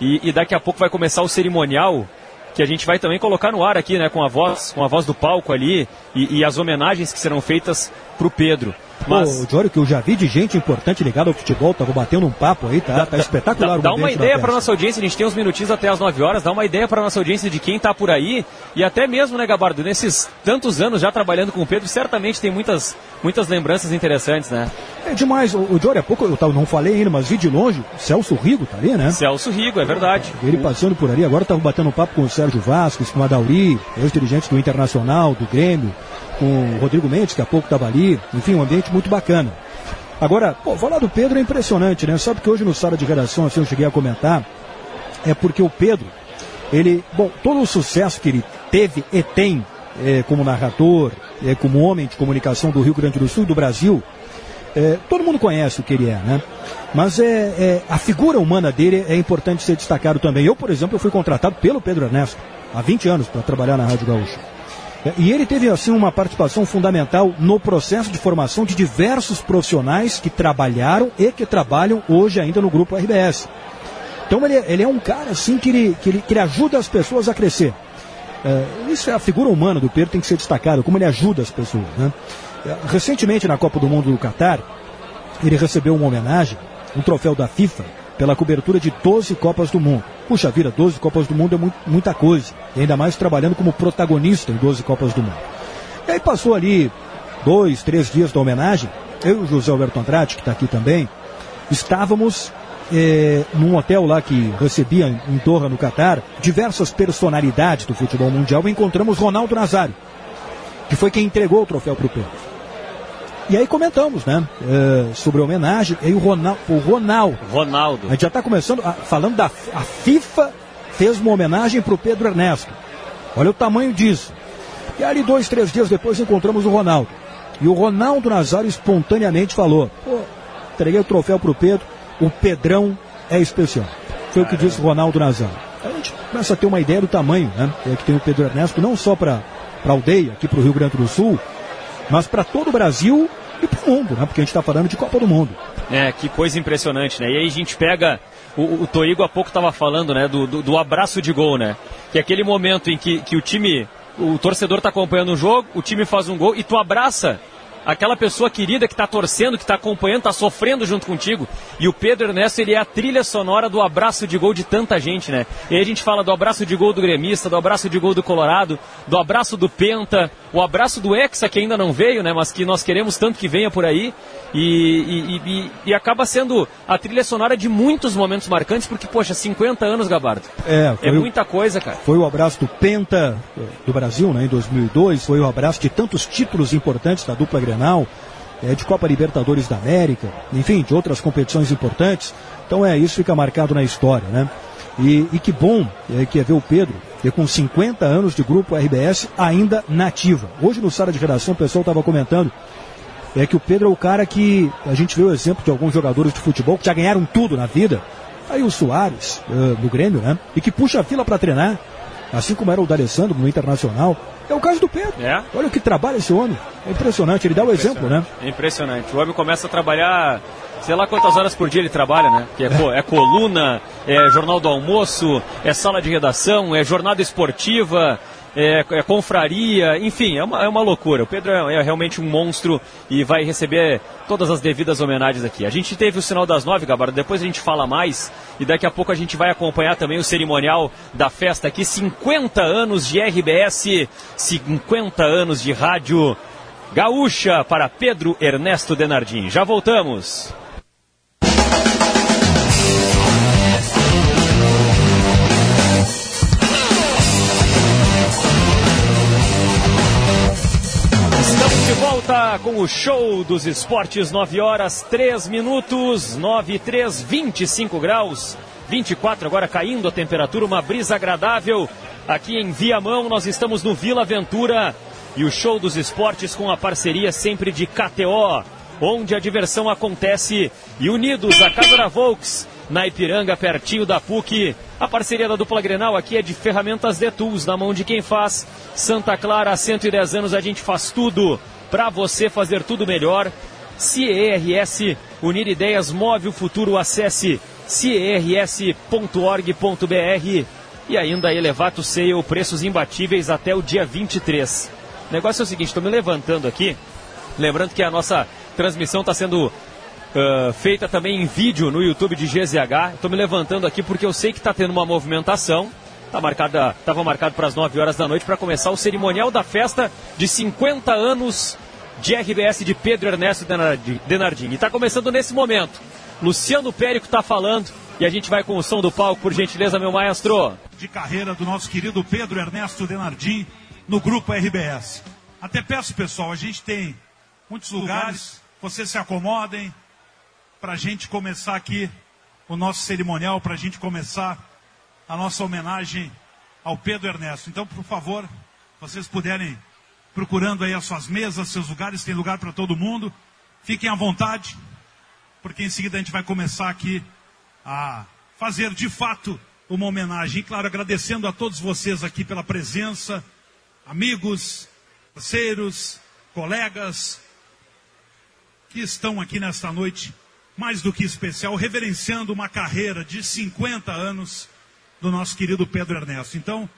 E, e daqui a pouco vai começar o cerimonial que a gente vai também colocar no ar aqui, né, com a voz, com a voz do palco ali e, e as homenagens que serão feitas pro Pedro. Mas... Ô, Jório, que eu já vi de gente importante ligada ao futebol, tava batendo um papo aí, tá, tá espetacular dá, dá uma ideia para nossa audiência, a gente tem uns minutinhos até as 9 horas, dá uma ideia para nossa audiência de quem tá por aí e até mesmo, né, Gabardo, nesses tantos anos já trabalhando com o Pedro, certamente tem muitas, muitas lembranças interessantes, né? É demais, o, o Jório, há pouco eu não falei ainda, mas vi de longe, Celso Rigo tá ali, né? Celso Rigo, é verdade. Ele passando por ali, agora tava batendo um papo com o Sérgio Vasques, com a Dauri, os dirigentes do Internacional, do Grêmio, o Rodrigo Mendes, que há pouco estava ali. Enfim, um ambiente muito bacana. Agora, pô, falar do Pedro é impressionante, né? Sabe que hoje no sala de redação, assim, eu cheguei a comentar, é porque o Pedro, ele, bom, todo o sucesso que ele teve e tem é, como narrador, é, como homem de comunicação do Rio Grande do Sul do Brasil, é, todo mundo conhece o que ele é, né? Mas é, é, a figura humana dele é importante ser destacado também. Eu, por exemplo, eu fui contratado pelo Pedro Ernesto há 20 anos para trabalhar na Rádio Gaúcha. É, e ele teve, assim, uma participação fundamental no processo de formação de diversos profissionais que trabalharam e que trabalham hoje ainda no Grupo RBS. Então ele, ele é um cara, assim, que ele, que ele, que ele ajuda as pessoas a crescer. É, isso é a figura humana do Pedro, tem que ser destacado, como ele ajuda as pessoas. Né? É, recentemente, na Copa do Mundo do Catar, ele recebeu uma homenagem, um troféu da FIFA, pela cobertura de 12 Copas do Mundo. Puxa vida, 12 Copas do Mundo é muito, muita coisa. E ainda mais trabalhando como protagonista em 12 Copas do Mundo. E aí passou ali dois, três dias da homenagem. Eu e o José Alberto Andrade, que está aqui também, estávamos é, num hotel lá que recebia em Doha, no Catar, diversas personalidades do futebol mundial e encontramos Ronaldo Nazário, que foi quem entregou o troféu para o Pedro. E aí comentamos, né? É, sobre a homenagem. E aí o Ronaldo. O Ronaldo. Ronaldo. A gente já está começando a, falando da a FIFA fez uma homenagem para o Pedro Ernesto. Olha o tamanho disso. E ali dois, três dias depois encontramos o Ronaldo. E o Ronaldo Nazário espontaneamente falou: Pô, entreguei o troféu para o Pedro, o Pedrão é especial. Foi o que disse o Ronaldo Nazário. a gente começa a ter uma ideia do tamanho né, é que tem o Pedro Ernesto, não só para a aldeia, aqui para o Rio Grande do Sul, mas para todo o Brasil e para o mundo, né? Porque a gente está falando de Copa do Mundo. É, que coisa impressionante, né? E aí a gente pega. O, o Toigo há pouco estava falando, né? Do, do, do, abraço de gol, né? Que é aquele momento em que, que o time. O torcedor está acompanhando o jogo, o time faz um gol e tu abraça aquela pessoa querida que está torcendo, que está acompanhando, está sofrendo junto contigo. E o Pedro Ernesto, ele é a trilha sonora do abraço de gol de tanta gente, né? E aí a gente fala do abraço de gol do gremista, do abraço de gol do Colorado, do abraço do Penta, o abraço do Hexa, que ainda não veio, né? Mas que nós queremos tanto que venha por aí. E, e, e, e acaba sendo a trilha sonora de muitos momentos marcantes, porque, poxa, 50 anos, Gabardo. É, é muita o, coisa, cara. Foi o abraço do Penta do Brasil, né? Em 2002, foi o abraço de tantos títulos importantes da dupla Grenal é, de Copa Libertadores da América, enfim, de outras competições importantes. Então é isso fica marcado na história, né? E, e que bom é, que é ver o Pedro e com 50 anos de grupo RBS ainda nativa. Hoje no sala de redação o pessoal estava comentando é que o Pedro é o cara que a gente vê o exemplo de alguns jogadores de futebol que já ganharam tudo na vida. Aí o Soares, uh, no Grêmio, né? E que puxa a fila para treinar, assim como era o D'Alessandro no Internacional. É o caso do Pedro. É? Olha o que trabalha esse homem. É impressionante, ele dá o exemplo, né? É impressionante. O homem começa a trabalhar, sei lá quantas horas por dia ele trabalha, né? Que é, é coluna, é jornal do almoço, é sala de redação, é jornada esportiva, é, é, confraria, enfim, é uma, é uma loucura. O Pedro é, é, realmente um monstro e vai receber todas as devidas homenagens aqui. A gente teve o sinal das nove, Gabardo, depois a gente fala mais e daqui a pouco a gente vai acompanhar também o cerimonial da festa aqui. 50 anos de RBS, 50 anos de rádio gaúcha para Pedro Ernesto Denardim. Já voltamos. Volta com o show dos esportes, 9 horas 3 minutos, 9 3, 25 graus, 24 agora caindo a temperatura, uma brisa agradável. Aqui em Viamão, nós estamos no Vila Aventura e o show dos esportes com a parceria sempre de KTO, onde a diversão acontece. E unidos, a Casa da Volks na Ipiranga, pertinho da PUC. A parceria da dupla Grenal aqui é de Ferramentas de Tools, na mão de quem faz. Santa Clara, há 110 anos a gente faz tudo para você fazer tudo melhor. CERS, unir ideias, move o futuro, acesse cers.org.br e ainda Elevato Sale, preços imbatíveis até o dia 23. O negócio é o seguinte, estou me levantando aqui, lembrando que a nossa transmissão está sendo uh, feita também em vídeo no YouTube de GZH. Estou me levantando aqui porque eu sei que está tendo uma movimentação. Tá marcada, estava marcado para as 9 horas da noite para começar o cerimonial da festa de 50 anos de RBS de Pedro Ernesto Denardim. E está começando nesse momento. Luciano Périco está falando e a gente vai com o som do palco, por gentileza, meu maestro. De carreira do nosso querido Pedro Ernesto Denardim no grupo RBS. Até peço, pessoal, a gente tem muitos lugares, vocês se acomodem para a gente começar aqui o nosso cerimonial, para a gente começar a nossa homenagem ao Pedro Ernesto. Então, por favor, vocês puderem procurando aí as suas mesas, seus lugares, tem lugar para todo mundo. Fiquem à vontade, porque em seguida a gente vai começar aqui a fazer de fato uma homenagem. E claro, agradecendo a todos vocês aqui pela presença, amigos, parceiros, colegas que estão aqui nesta noite mais do que especial, reverenciando uma carreira de 50 anos do nosso querido Pedro Ernesto. Então,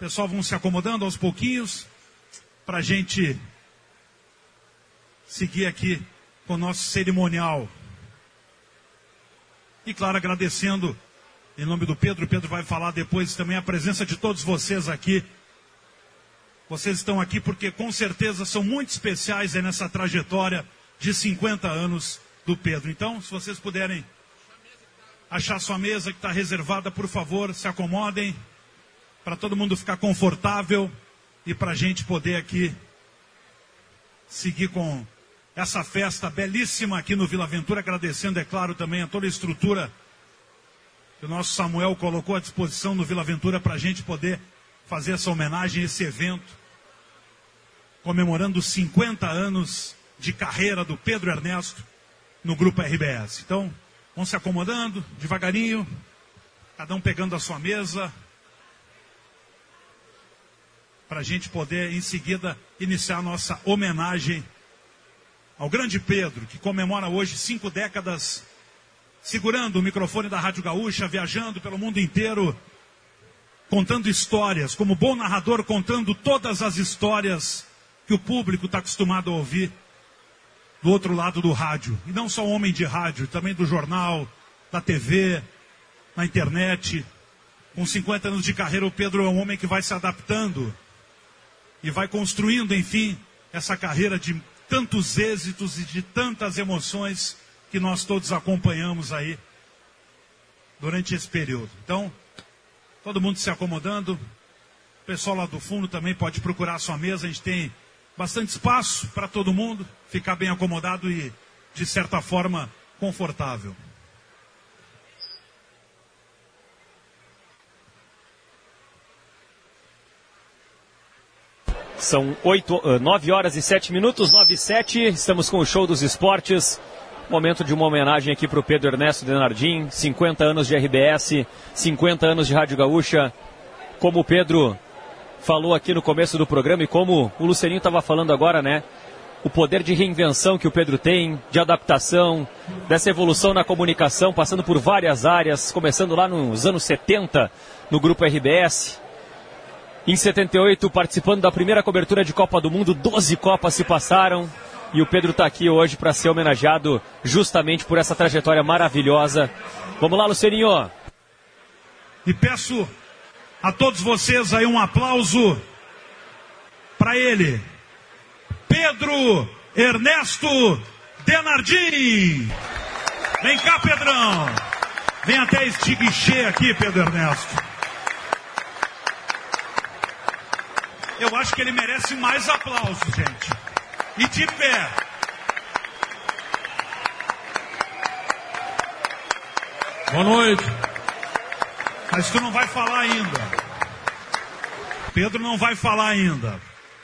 pessoal, vão se acomodando aos pouquinhos para a gente seguir aqui com o nosso cerimonial e claro, agradecendo em nome do Pedro, Pedro vai falar depois também a presença de todos vocês aqui. Vocês estão aqui porque com certeza são muito especiais nessa trajetória de 50 anos do Pedro. Então, se vocês puderem achar sua mesa que está reservada, por favor, se acomodem para todo mundo ficar confortável e para a gente poder aqui seguir com essa festa belíssima aqui no Vila Ventura, agradecendo, é claro, também a toda a estrutura que o nosso Samuel colocou à disposição no Vila Ventura para a gente poder fazer essa homenagem, esse evento, comemorando os 50 anos de carreira do Pedro Ernesto no Grupo RBS. Então, vão se acomodando devagarinho, cada um pegando a sua mesa, para a gente poder, em seguida, iniciar nossa homenagem ao grande Pedro, que comemora hoje cinco décadas, segurando o microfone da Rádio Gaúcha, viajando pelo mundo inteiro, contando histórias, como bom narrador, contando todas as histórias que o público está acostumado a ouvir do outro lado do rádio. E não só homem de rádio, também do jornal, da TV, na internet. Com 50 anos de carreira, o Pedro é um homem que vai se adaptando e vai construindo, enfim, essa carreira de tantos êxitos e de tantas emoções que nós todos acompanhamos aí durante esse período. Então, todo mundo se acomodando. O pessoal lá do fundo também pode procurar a sua mesa. A gente tem bastante espaço para todo mundo ficar bem acomodado e, de certa forma, confortável. São 8, 9 eh, horas e 7 minutos, 9 e 7. Estamos com o show dos esportes. Momento de uma homenagem aqui para o Pedro Ernesto Denardim. 50 anos de RBS, 50 anos de Rádio Gaúcha. Como o Pedro falou aqui no começo do programa e como o Lucianinho estava falando agora, né? O poder de reinvenção que o Pedro tem, de adaptação, dessa evolução na comunicação, passando por várias áreas, começando lá nos anos 70 no grupo RBS, em 78, participando da primeira cobertura de Copa do Mundo, 12 Copas se passaram. E o Pedro está aqui hoje para ser homenageado justamente por essa trajetória maravilhosa. Vamos lá, Lucerinho. E peço a todos vocês aí um aplauso para ele. Pedro Ernesto Denardim. Vem cá, Pedrão. Vem até este guichê aqui, Pedro Ernesto. Eu acho que ele merece mais aplausos, gente. E de pé. Boa noite. Mas tu não vai falar ainda. Pedro não vai falar ainda.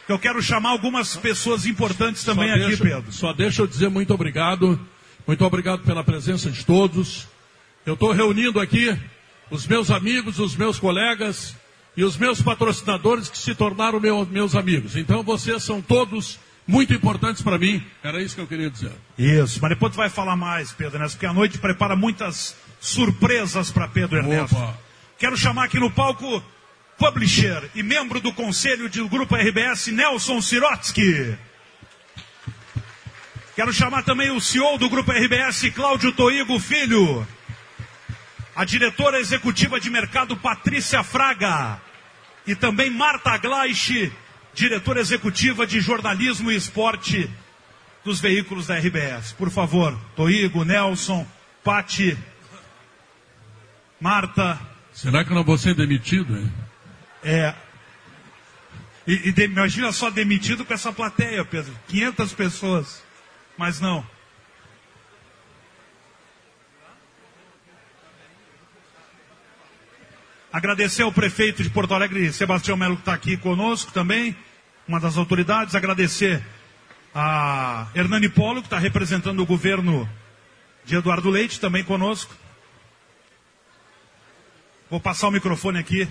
Eu quero chamar algumas pessoas importantes também deixa, aqui, Pedro. Só deixa eu dizer muito obrigado. Muito obrigado pela presença de todos. Eu estou reunindo aqui os meus amigos, os meus colegas e os meus patrocinadores que se tornaram meu, meus amigos. Então vocês são todos muito importantes para mim. Era isso que eu queria dizer. Isso, mas depois tu vai falar mais, Pedro Ernesto, porque a noite prepara muitas surpresas para Pedro Ernesto. Opa. Quero chamar aqui no palco publisher e membro do conselho do Grupo RBS, Nelson Sirotsky. Quero chamar também o CEO do Grupo RBS, Cláudio Toigo Filho. A diretora executiva de mercado, Patrícia Fraga. E também Marta Gleisch, diretora executiva de jornalismo e esporte dos veículos da RBS. Por favor, Toigo, Nelson, Pati, Marta. Será que eu não vou ser demitido? Hein? É. E, e de, imagina só demitido com essa plateia, Pedro. 500 pessoas. Mas não. Agradecer ao prefeito de Porto Alegre, Sebastião Melo, que está aqui conosco também, uma das autoridades. Agradecer a Hernani Polo, que está representando o governo de Eduardo Leite, também conosco. Vou passar o microfone aqui.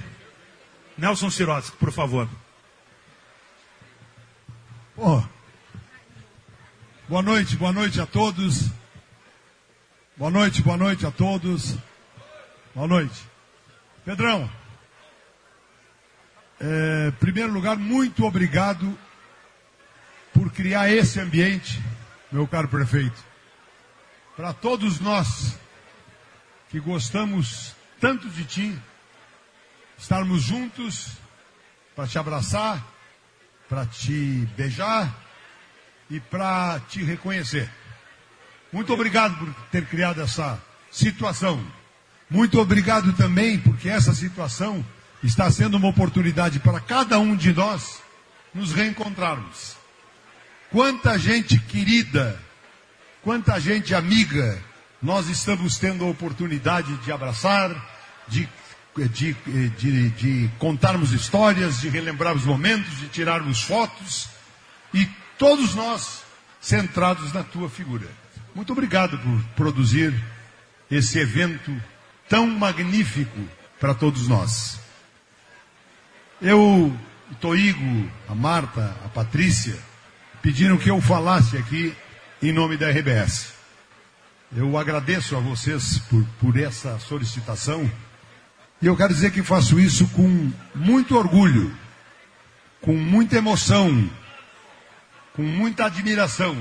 Nelson Sirotsky, por favor. Boa noite, boa noite a todos. Boa noite, boa noite a todos. Boa noite. Pedrão, é, em primeiro lugar, muito obrigado por criar esse ambiente, meu caro prefeito. Para todos nós que gostamos tanto de ti, estarmos juntos para te abraçar, para te beijar e para te reconhecer. Muito obrigado por ter criado essa situação. Muito obrigado também porque essa situação está sendo uma oportunidade para cada um de nós nos reencontrarmos. Quanta gente querida, quanta gente amiga, nós estamos tendo a oportunidade de abraçar, de, de, de, de contarmos histórias, de relembrarmos momentos, de tirarmos fotos e todos nós centrados na tua figura. Muito obrigado por produzir esse evento tão magnífico para todos nós. Eu, o Toigo, a Marta, a Patrícia, pediram que eu falasse aqui em nome da RBS. Eu agradeço a vocês por, por essa solicitação e eu quero dizer que faço isso com muito orgulho, com muita emoção, com muita admiração.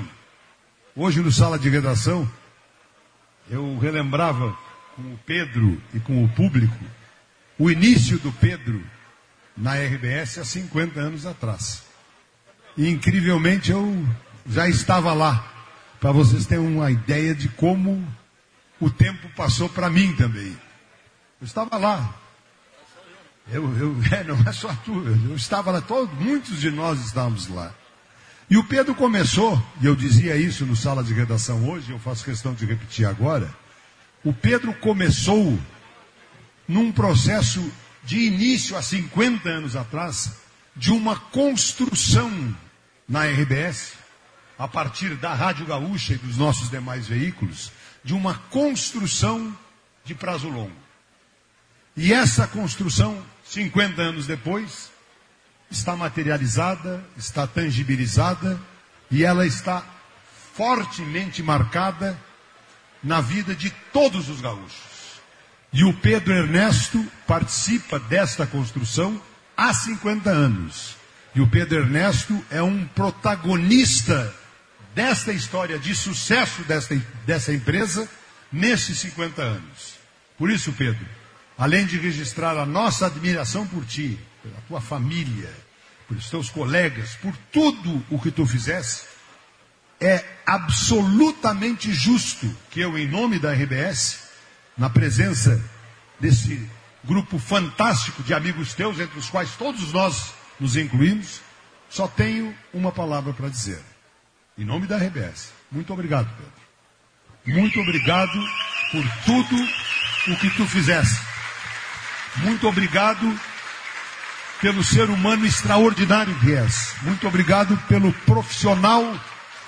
Hoje no sala de redação, eu relembrava com o Pedro e com o público o início do Pedro na RBS há 50 anos atrás. E incrivelmente eu já estava lá, para vocês terem uma ideia de como o tempo passou para mim também. Eu estava lá. Eu, eu, [LAUGHS] é, não é só tu, eu estava lá, todos, muitos de nós estávamos lá. E o Pedro começou, e eu dizia isso no sala de redação hoje, eu faço questão de repetir agora. O Pedro começou num processo de início há 50 anos atrás, de uma construção na RBS, a partir da Rádio Gaúcha e dos nossos demais veículos, de uma construção de prazo longo. E essa construção, 50 anos depois, está materializada, está tangibilizada e ela está fortemente marcada na vida de todos os gaúchos. E o Pedro Ernesto participa desta construção há 50 anos. E o Pedro Ernesto é um protagonista desta história de sucesso desta, dessa empresa nesses 50 anos. Por isso, Pedro, além de registrar a nossa admiração por ti, pela tua família, pelos teus colegas, por tudo o que tu fizesse, é absolutamente justo que eu, em nome da RBS, na presença desse grupo fantástico de amigos teus, entre os quais todos nós nos incluímos, só tenho uma palavra para dizer. Em nome da RBS. Muito obrigado, Pedro. Muito obrigado por tudo o que tu fizeste. Muito obrigado pelo ser humano extraordinário que és. Muito obrigado pelo profissional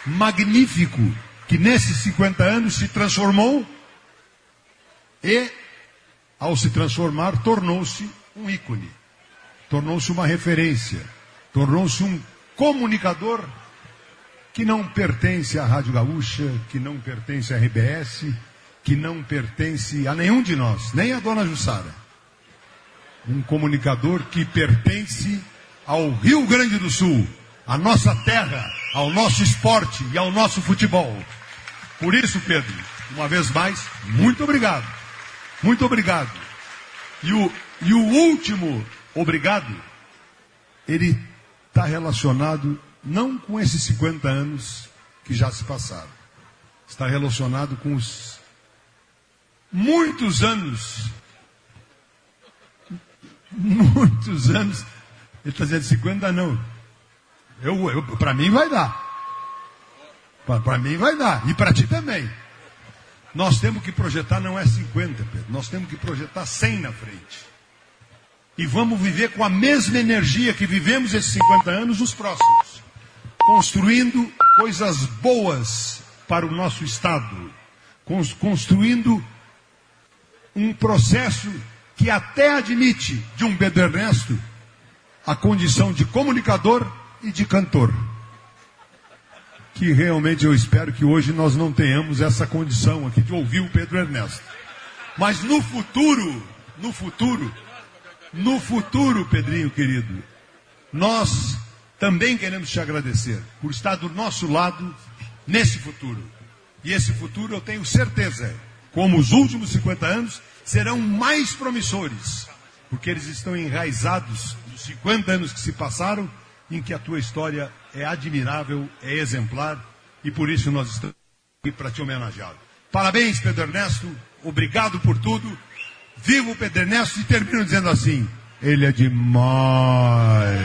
magnífico que nesses 50 anos se transformou E, ao se transformar, tornou-se um ícone, tornou-se uma referência, tornou-se um comunicador que não pertence à Rádio Gaúcha, que não pertence à RBS, que não pertence a nenhum de nós, nem a dona Jussara. Um comunicador que pertence ao Rio Grande do Sul, à nossa terra, ao nosso esporte e ao nosso futebol. Por isso, Pedro, uma vez mais, muito obrigado. Muito obrigado. E o, e o último obrigado, ele está relacionado não com esses 50 anos que já se passaram. Está relacionado com os muitos anos. Muitos anos. Ele está dizendo 50 não. Eu, eu, para mim vai dar. Para mim vai dar. E para ti também. Nós temos que projetar não é 50, Pedro. Nós temos que projetar 100 na frente. E vamos viver com a mesma energia que vivemos esses 50 anos os próximos. Construindo coisas boas para o nosso Estado. Construindo um processo que até admite de um Pedro Ernesto a condição de comunicador e de cantor. Que realmente eu espero que hoje nós não tenhamos essa condição aqui de ouvir o Pedro Ernesto. Mas no futuro, no futuro, no futuro, Pedrinho querido, nós também queremos te agradecer por estar do nosso lado nesse futuro. E esse futuro eu tenho certeza, como os últimos 50 anos, serão mais promissores, porque eles estão enraizados nos 50 anos que se passaram, em que a tua história é admirável, é exemplar, e por isso nós estamos aqui para te homenagear. Parabéns, Pedro Ernesto, obrigado por tudo. Viva o Pedro Ernesto e termino dizendo assim: ele é demais.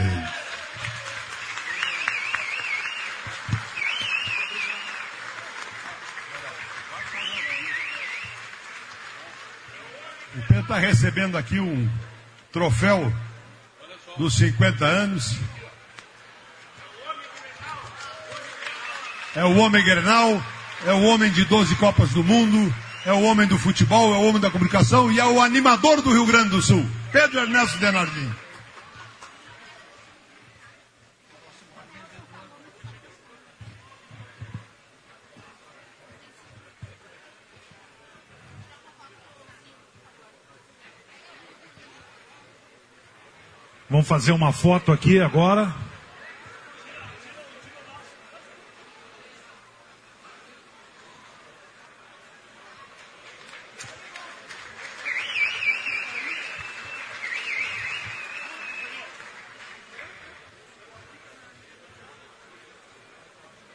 O Pedro está recebendo aqui um troféu dos 50 anos. É o homem Grenal, é o homem de 12 Copas do Mundo, é o homem do futebol, é o homem da comunicação e é o animador do Rio Grande do Sul, Pedro Ernesto Denardim. Vamos fazer uma foto aqui agora.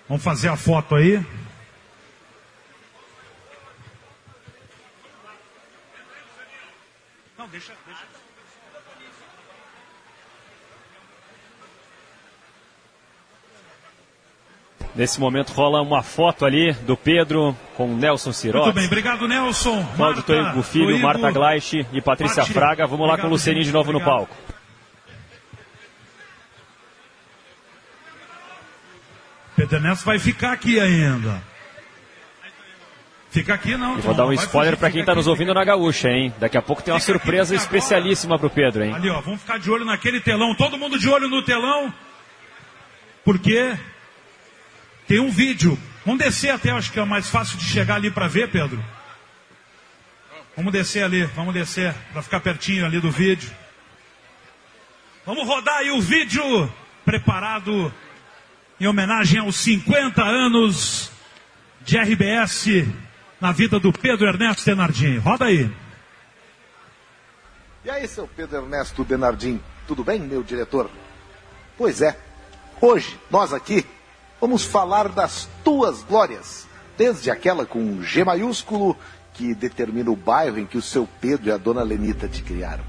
Vamos fazer a foto aí. Não, deixa, deixa. Nesse momento rola uma foto ali do Pedro com Nelson Cirotti. Muito bem, obrigado Nelson. Cláudio Toigo Filho, Marta Gleisch e Patrícia. Fraga. Vamos lá com o Obrigado, Lucianinho de novo no Obrigado. palco. Pedro Ernesto vai ficar aqui ainda. Fica aqui não. E vou dar um spoiler para quem fica está nos aqui, ouvindo na gaúcha, hein? Daqui a pouco tem uma surpresa especialíssima pro Pedro, hein? Ali, ó, vamos ficar de olho naquele telão. Todo mundo de olho no telão. Porque tem um vídeo. Vamos descer até, acho que é mais fácil de chegar ali para ver, Pedro. Vamos descer ali, vamos descer para ficar pertinho ali do vídeo. Vamos rodar aí o vídeo preparado em homenagem aos 50 anos de RBS na vida do Pedro Ernesto Tenardim. Roda aí. E aí, seu Pedro Ernesto Denardim, tudo bem, meu diretor? Pois é, hoje nós aqui vamos falar das tuas glórias, desde aquela com G maiúsculo que determina o bairro em que o seu Pedro e a dona Lenita te criaram.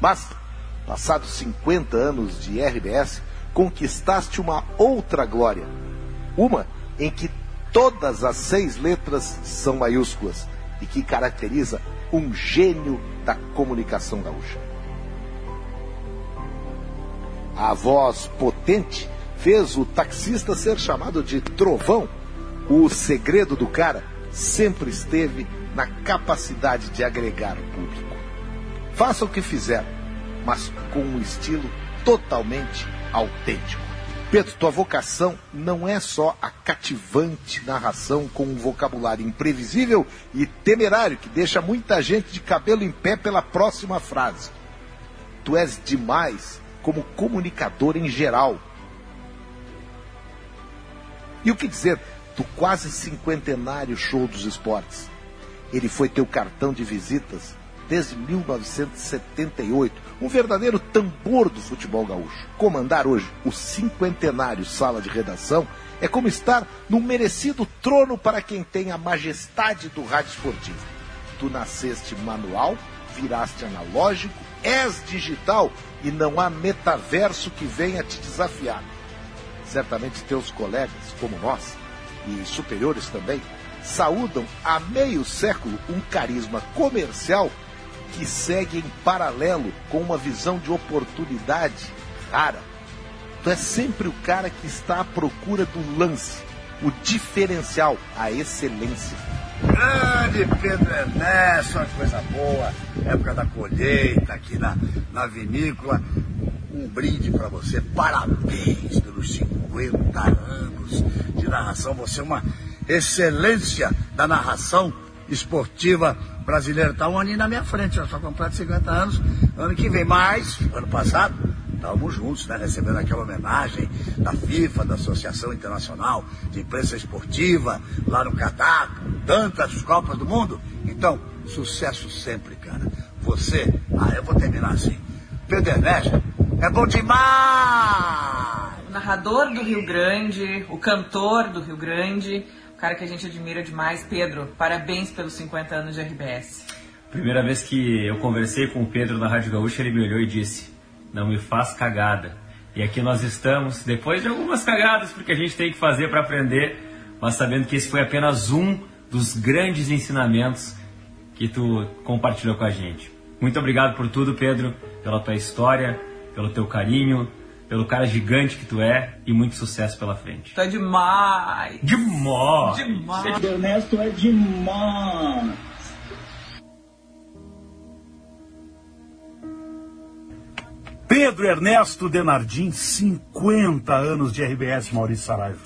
Mas, passados 50 anos de RBS, conquistaste uma outra glória. Uma em que todas as seis letras são maiúsculas e que caracteriza um gênio da comunicação gaúcha. A voz potente fez o taxista ser chamado de trovão. O segredo do cara sempre esteve na capacidade de agregar o público. Faça o que fizer, mas com um estilo totalmente autêntico. Pedro, tua vocação não é só a cativante narração com um vocabulário imprevisível e temerário que deixa muita gente de cabelo em pé pela próxima frase. Tu és demais como comunicador em geral. E o que dizer do quase cinquentenário show dos esportes? Ele foi teu cartão de visitas desde 1978, um verdadeiro tambor do futebol gaúcho. Comandar hoje o cinquentenário Sala de Redação é como estar num merecido trono para quem tem a majestade do rádio esportivo. Tu nasceste manual, viraste analógico, és digital e não há metaverso que venha te desafiar. Certamente teus colegas, como nós, e superiores também, saúdam há meio século um carisma comercial que segue em paralelo com uma visão de oportunidade rara. Tu é sempre o cara que está à procura do lance, o diferencial, a excelência. Grande Pedro Ernesto, uma coisa boa, época da colheita aqui na, na vinícola. Um brinde para você, parabéns pelos 50 anos de narração. Você é uma excelência da narração esportiva brasileira. Está um aninho na minha frente, eu só completo 50 anos ano que vem. Mas, ano passado, estávamos juntos, né, recebendo aquela homenagem da FIFA, da Associação Internacional de Imprensa Esportiva, lá no Catar, tantas Copas do Mundo. Então, sucesso sempre, cara. Você, ah, eu vou terminar assim. Pedro Ernesto, é bom demais! O narrador do Rio Grande, o cantor do Rio Grande, cara que a gente admira demais, Pedro, parabéns pelos 50 anos de RBS. Primeira vez que eu conversei com o Pedro na Rádio Gaúcha, ele me olhou e disse: Não me faz cagada. E aqui nós estamos, depois de algumas cagadas, porque a gente tem que fazer para aprender, mas sabendo que esse foi apenas um dos grandes ensinamentos que tu compartilhou com a gente. Muito obrigado por tudo, Pedro, pela tua história, pelo teu carinho, pelo cara gigante que tu é e muito sucesso pela frente. Tá demais! Demais! Demais! Ernesto é demais! Pedro Ernesto Denardim, 50 anos de RBS, Maurício Saraiva.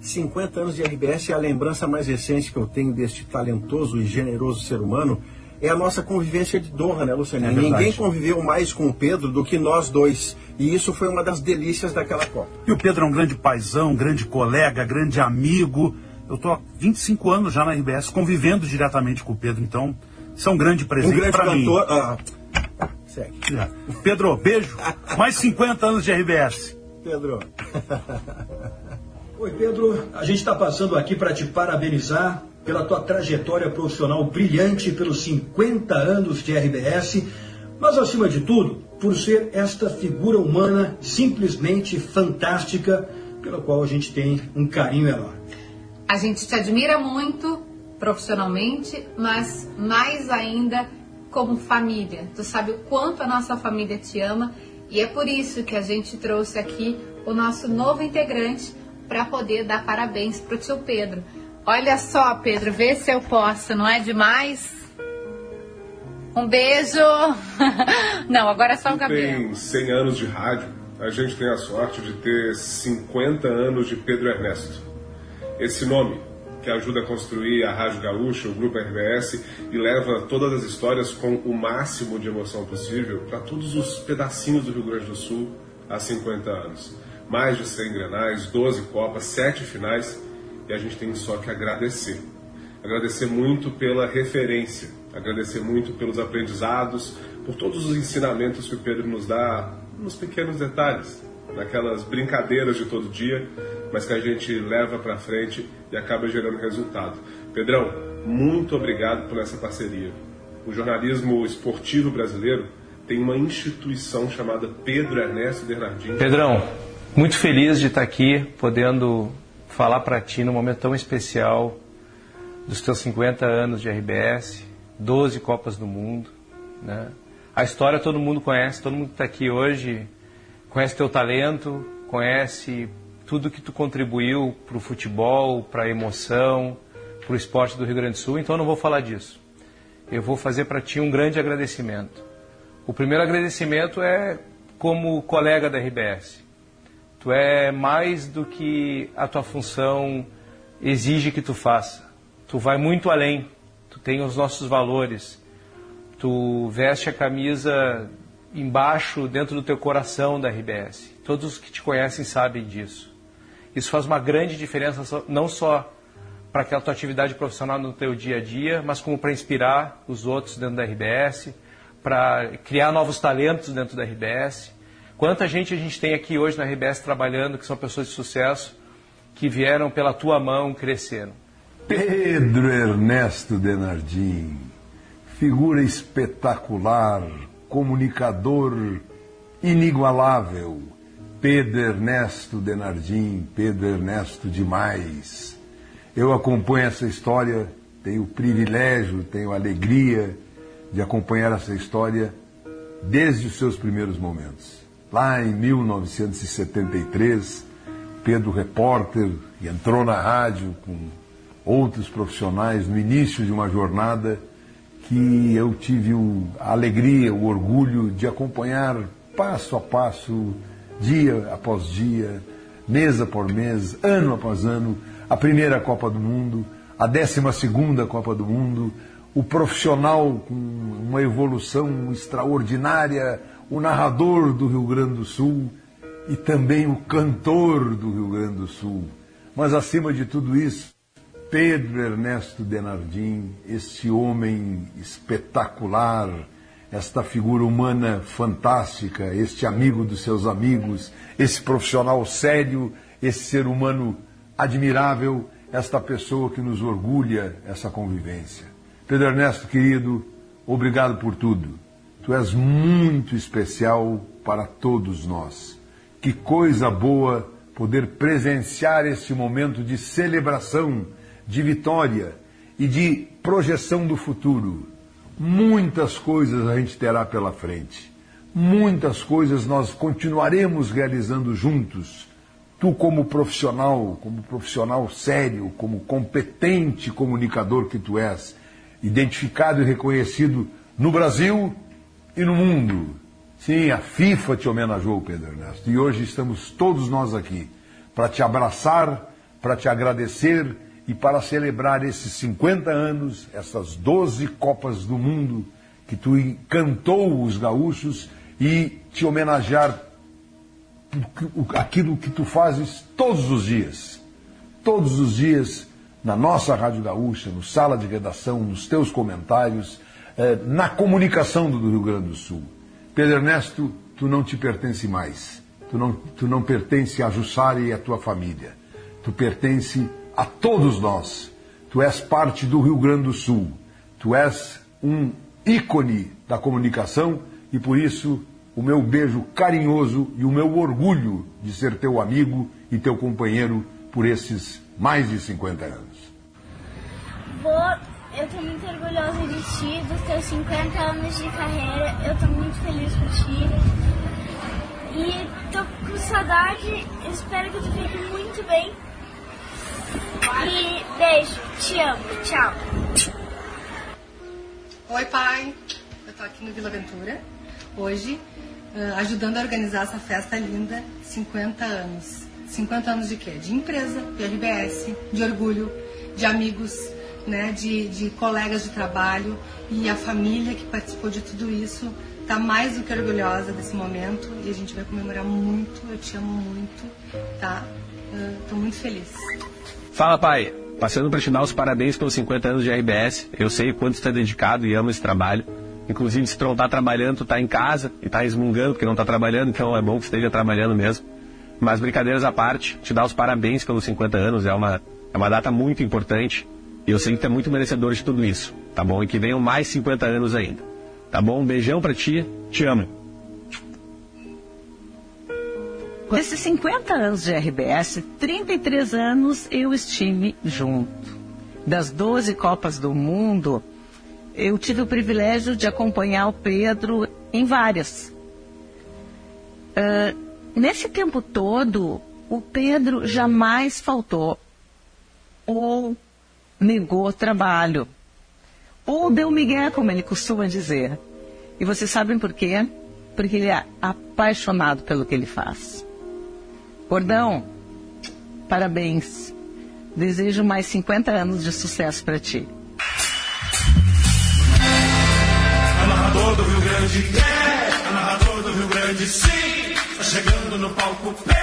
50 anos de RBS é a lembrança mais recente que eu tenho deste talentoso e generoso ser humano. É a nossa convivência de honra, né, Luciano? É. Ninguém conviveu mais com o Pedro do que nós dois. E isso foi uma das delícias daquela Copa. E o Pedro é um grande paizão, grande colega, grande amigo. Eu estou há 25 anos já na RBS convivendo diretamente com o Pedro, então isso é um grande presente Um grande para mim. cantor. ah, segue. Já. Pedro, beijo. Mais 50 anos de RBS. Pedro. Oi, Pedro. A gente está passando aqui para te parabenizar pela tua trajetória profissional brilhante, pelos 50 anos de RBS, mas acima de tudo, por ser esta figura humana simplesmente fantástica, pela qual a gente tem um carinho enorme. A gente te admira muito profissionalmente, mas mais ainda como família. Tu sabe o quanto a nossa família te ama e é por isso que a gente trouxe aqui o nosso novo integrante para poder dar parabéns pro tio Pedro. Olha só, Pedro, vê se eu posso, não é demais? Um beijo. [LAUGHS] Não, agora é só o Gabriel. Tem 100 anos de rádio, a gente tem a sorte de ter 50 anos de Pedro Ernesto. Esse nome que ajuda a construir a Rádio Gaúcha, o Grupo RBS, e leva todas as histórias com o máximo de emoção possível para todos os pedacinhos do Rio Grande do Sul há 50 anos. Mais de 100 grenais, 12 copas, 7 finais, e a gente tem só que agradecer. Agradecer muito pela referência, agradecer muito pelos aprendizados, por todos os ensinamentos que o Pedro nos dá nos pequenos detalhes, naquelas brincadeiras de todo dia, mas que a gente leva para frente e acaba gerando resultado. Pedrão, muito obrigado por essa parceria. O jornalismo esportivo brasileiro tem uma instituição chamada Pedro Ernesto Bernardino. Pedrão, muito feliz de estar aqui, podendo falar para ti num momento tão especial dos teus 50 anos de RBS, 12 Copas do Mundo. Né? A história todo mundo conhece, todo mundo que está aqui hoje conhece teu talento, conhece tudo que tu contribuiu para o futebol, para a emoção, para o esporte do Rio Grande do Sul, então eu não vou falar disso. eu vou fazer para ti um grande agradecimento. O primeiro agradecimento é como colega da RBS. Tu é mais do que a tua função exige que tu faça. Tu vai muito além. Tu tem os nossos valores. Tu veste a camisa embaixo, dentro do teu coração da RBS. Todos que te conhecem sabem disso. Isso faz uma grande diferença, não só para aquela tua atividade profissional no teu dia a dia, mas como para inspirar os outros dentro da RBS, para criar novos talentos dentro da RBS. Quanta gente a gente tem aqui hoje na RBS trabalhando, que são pessoas de sucesso, que vieram pela tua mão, cresceram. Pedro Ernesto Denardim, figura espetacular, comunicador inigualável. Pedro Ernesto Denardim, Pedro Ernesto demais. Eu acompanho essa história, tenho o privilégio, tenho a alegria de acompanhar essa história desde os seus primeiros momentos. Lá em 1973, Pedro repórter entrou na rádio com outros profissionais no início de uma jornada que eu tive a alegria, o orgulho de acompanhar passo a passo, dia após dia, mês após mês, ano após ano, a primeira Copa do Mundo, a décima segunda Copa do Mundo, o profissional com uma evolução extraordinária, o narrador do Rio Grande do Sul e também o cantor do Rio Grande do Sul. Mas acima de tudo isso, Pedro Ernesto Denardim, esse homem espetacular, esta figura humana fantástica, este amigo dos seus amigos, esse profissional sério, esse ser humano admirável, esta pessoa que nos orgulha essa convivência. Pedro Ernesto, querido, obrigado por tudo. Tu és muito especial para todos nós. Que coisa boa poder presenciar este momento de celebração, de vitória e de projeção do futuro. Muitas coisas a gente terá pela frente. Muitas coisas nós continuaremos realizando juntos. Tu, como profissional, como profissional sério, como competente comunicador que tu és, identificado e reconhecido no Brasil e no mundo. Sim, a FIFA te homenageou, Pedro Ernesto. E hoje estamos todos nós aqui para te abraçar, para te agradecer e para celebrar esses 50 anos, essas 12 Copas do Mundo que tu encantou os gaúchos e te homenagear aquilo que tu fazes todos os dias. Todos os dias na nossa Rádio Gaúcha, no sala de redação, nos teus comentários, eh, na comunicação do Rio Grande do Sul. Pedro Ernesto, tu não te pertence mais. Tu não, tu não pertence a Jussari e a tua família. Tu pertence a todos nós. Tu és parte do Rio Grande do Sul. Tu és um ícone da comunicação e por isso o meu beijo carinhoso e o meu orgulho de ser teu amigo e teu companheiro por esses mais de 50 anos. Eu estou muito orgulhosa de ti, dos teus 50 anos de carreira. Eu estou muito feliz por ti. E tô com saudade, espero que tu fique muito bem. E beijo, te amo, tchau. Oi, pai. Eu tô aqui no Vila Aventura hoje, uh, ajudando a organizar essa festa linda, 50 anos. 50 anos de quê? De empresa, de RBS, de orgulho, de amigos, né, de, de colegas de trabalho e a família que participou de tudo isso está mais do que orgulhosa desse momento e a gente vai comemorar muito. Eu te amo muito, tá? Estou muito feliz. Fala, pai. Passando para te dar os parabéns pelos 50 anos de RBS. Eu sei o quanto está dedicado e ama esse trabalho. Inclusive, se tu não está trabalhando, tu está em casa e está resmungando porque não está trabalhando, então é bom que esteja trabalhando mesmo. Mas brincadeiras à parte, te dar os parabéns pelos 50 anos. É uma, é uma data muito importante. Eu sei que tu é muito merecedor de tudo isso, tá bom? E que venham mais 50 anos ainda. Tá bom? Um beijão pra ti. Te amo. Nesses 50 anos de RBS, 33 anos eu estive junto. Das 12 Copas do Mundo, eu tive o privilégio de acompanhar o Pedro em várias. Uh, nesse tempo todo, o Pedro jamais faltou ou negou trabalho. Ou deu migué, como ele costuma dizer. E vocês sabem por quê? Porque ele é apaixonado pelo que ele faz. Gordão, parabéns. Desejo mais 50 anos de sucesso para ti. Narrador do Rio Grande, é, a narrador do Rio Grande, sim. Está chegando no palco Pedro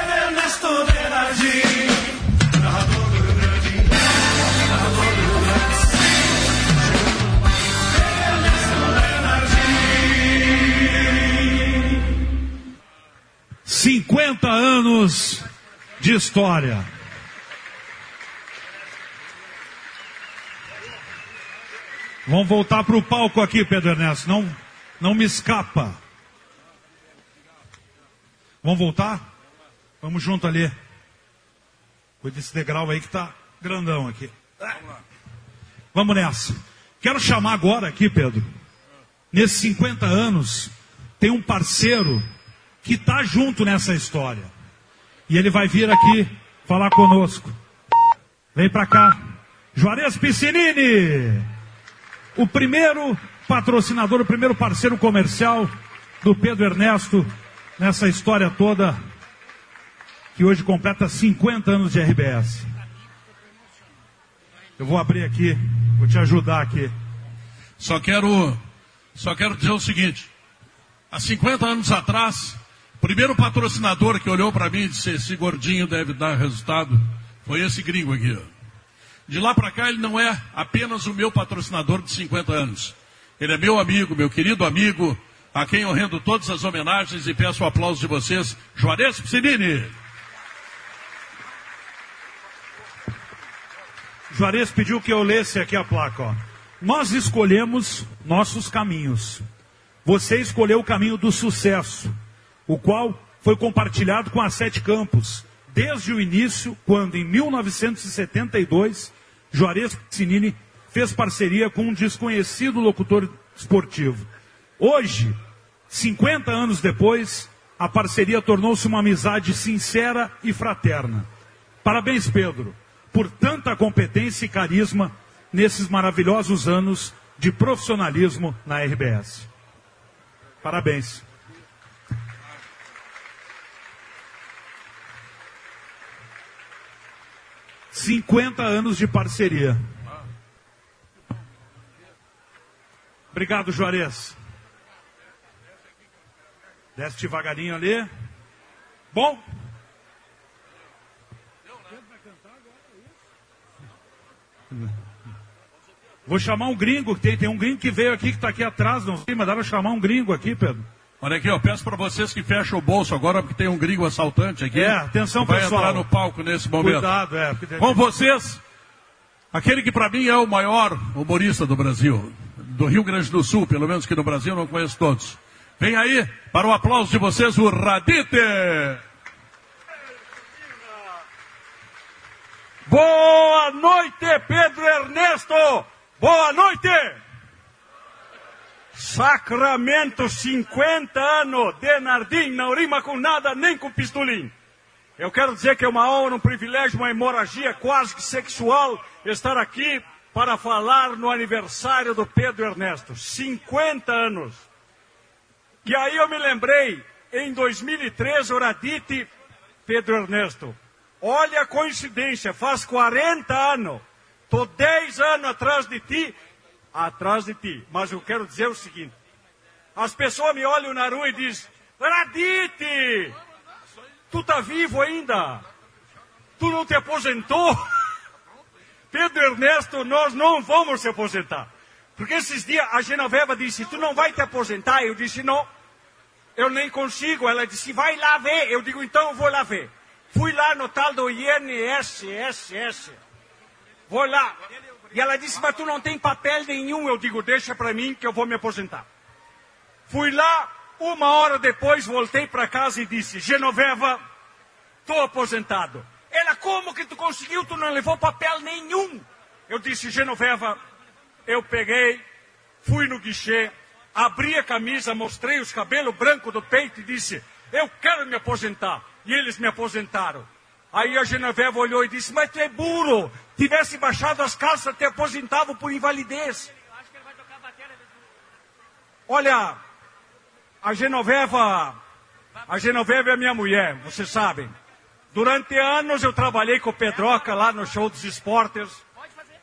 50 anos de história. Vamos voltar para o palco aqui, Pedro Ernesto. Não, não me escapa. Vamos voltar? Vamos junto ali. Cuida desse degrau aí que tá grandão aqui. Vamos nessa. Quero chamar agora aqui, Pedro. Nesses 50 anos, tem um parceiro que está junto nessa história. E ele vai vir aqui falar conosco. Vem para cá. Juarez Piscinini. O primeiro patrocinador, o primeiro parceiro comercial do Pedro Ernesto nessa história toda, que hoje completa 50 anos de RBS. Eu vou abrir aqui, vou te ajudar aqui. Só quero, só quero dizer o seguinte: há 50 anos atrás, primeiro patrocinador que olhou para mim e disse: esse gordinho deve dar resultado, foi esse gringo aqui. De lá para cá, ele não é apenas o meu patrocinador de 50 anos. Ele é meu amigo, meu querido amigo, a quem eu rendo todas as homenagens e peço o aplauso de vocês, Juarez Piscinini. Juarez pediu que eu lesse aqui a placa. Ó. Nós escolhemos nossos caminhos. Você escolheu o caminho do sucesso, o qual foi compartilhado com a Sete Campos, desde o início, quando em 1972, Juarez Piscinini fez parceria com um desconhecido locutor esportivo. Hoje, 50 anos depois, a parceria tornou-se uma amizade sincera e fraterna. Parabéns, Pedro, por tanta competência e carisma nesses maravilhosos anos de profissionalismo na RBS. Parabéns. Cinquenta anos de parceria. Obrigado, Juarez. Desce devagarinho ali. Bom. Vou chamar um gringo, tem, tem um gringo que veio aqui, que está aqui atrás, não sei, mas dá para chamar um gringo aqui, Pedro. Olha aqui, eu peço para vocês que fechem o bolso agora, porque tem um gringo assaltante aqui. É, atenção, vai pessoal. entrar no palco nesse momento. Cuidado, é. porque- Com vocês, aquele que para mim é o maior humorista do Brasil, do Rio Grande do Sul, pelo menos que no Brasil eu não conheço todos. Vem aí, para o aplauso de vocês, o Radite. Boa noite, Pedro Ernesto! Boa noite! Sacramento, 50 anos, Denardim, não rima com nada, nem com pistolim. Eu quero dizer que é uma honra, um privilégio, uma hemorragia quase que sexual estar aqui para falar no aniversário do Pedro Ernesto. 50 anos. E aí eu me lembrei, em 2013, Oradite, Pedro Ernesto. Olha a coincidência, faz 40 anos. Estou 10 anos atrás de ti, atrás de ti. Mas eu quero dizer o seguinte: as pessoas me olham na rua e dizem, Radite, tu tá vivo ainda? Tu não te aposentou? [LAUGHS] Pedro Ernesto, nós não vamos se aposentar. Porque esses dias a Genoveva disse, tu não vai te aposentar? Eu disse, não, eu nem consigo. Ela disse, vai lá ver. Eu digo, então eu vou lá ver. Fui lá no tal do INSS. Vou lá. E ela disse, mas tu não tem papel nenhum. Eu digo, deixa para mim que eu vou me aposentar. Fui lá, uma hora depois voltei para casa e disse, Genoveva, estou aposentado. Ela, como que tu conseguiu? Tu não levou papel nenhum. Eu disse, Genoveva, eu peguei, fui no guichê, abri a camisa, mostrei os cabelos brancos do peito e disse, eu quero me aposentar. E eles me aposentaram. Aí a Genoveva olhou e disse, mas tu é burro. Tivesse baixado as calças, te aposentava por invalidez. Olha, a Genoveva, a Genoveva é minha mulher, vocês sabem. Durante anos eu trabalhei com o Pedroca lá no show dos esportes,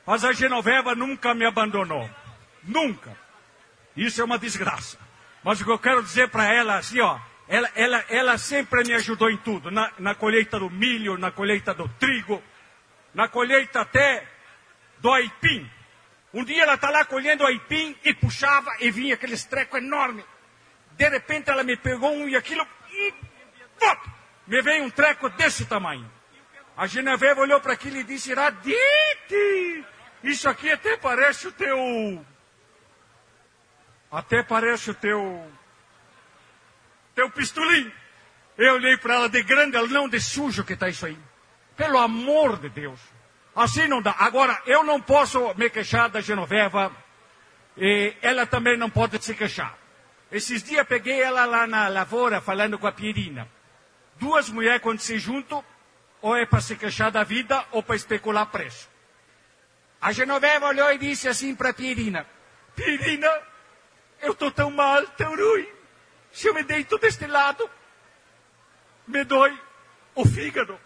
mas a Genoveva nunca me abandonou. Nunca. Isso é uma desgraça. Mas o que eu quero dizer para ela, assim, ó, ela, ela, ela sempre me ajudou em tudo. Na, na colheita do milho, na colheita do trigo, na colheita até do aipim. Um dia ela está lá colhendo aipim e puxava e vinha aqueles trecos enormes. De repente ela me pegou um e aquilo. hum, pop, me veio um treco desse tamanho. A Genevieve olhou para aquilo e disse: Radite, isso aqui até parece o teu. Até parece o teu. Teu pistolim. Eu olhei para ela de grande, ela não de sujo que está isso aí. Pelo amor de Deus. Assim não dá. Agora, eu não posso me queixar da Genoveva. E ela também não pode se queixar. Esses dias peguei ela lá na lavoura falando com a Pierina. Duas mulheres quando se juntam, ou é para se queixar da vida ou para especular preço. A Genoveva olhou e disse assim para a Pierina: Pierina, eu estou tão mal, tão ruim. Se eu me deito deste lado, me dói o fígado.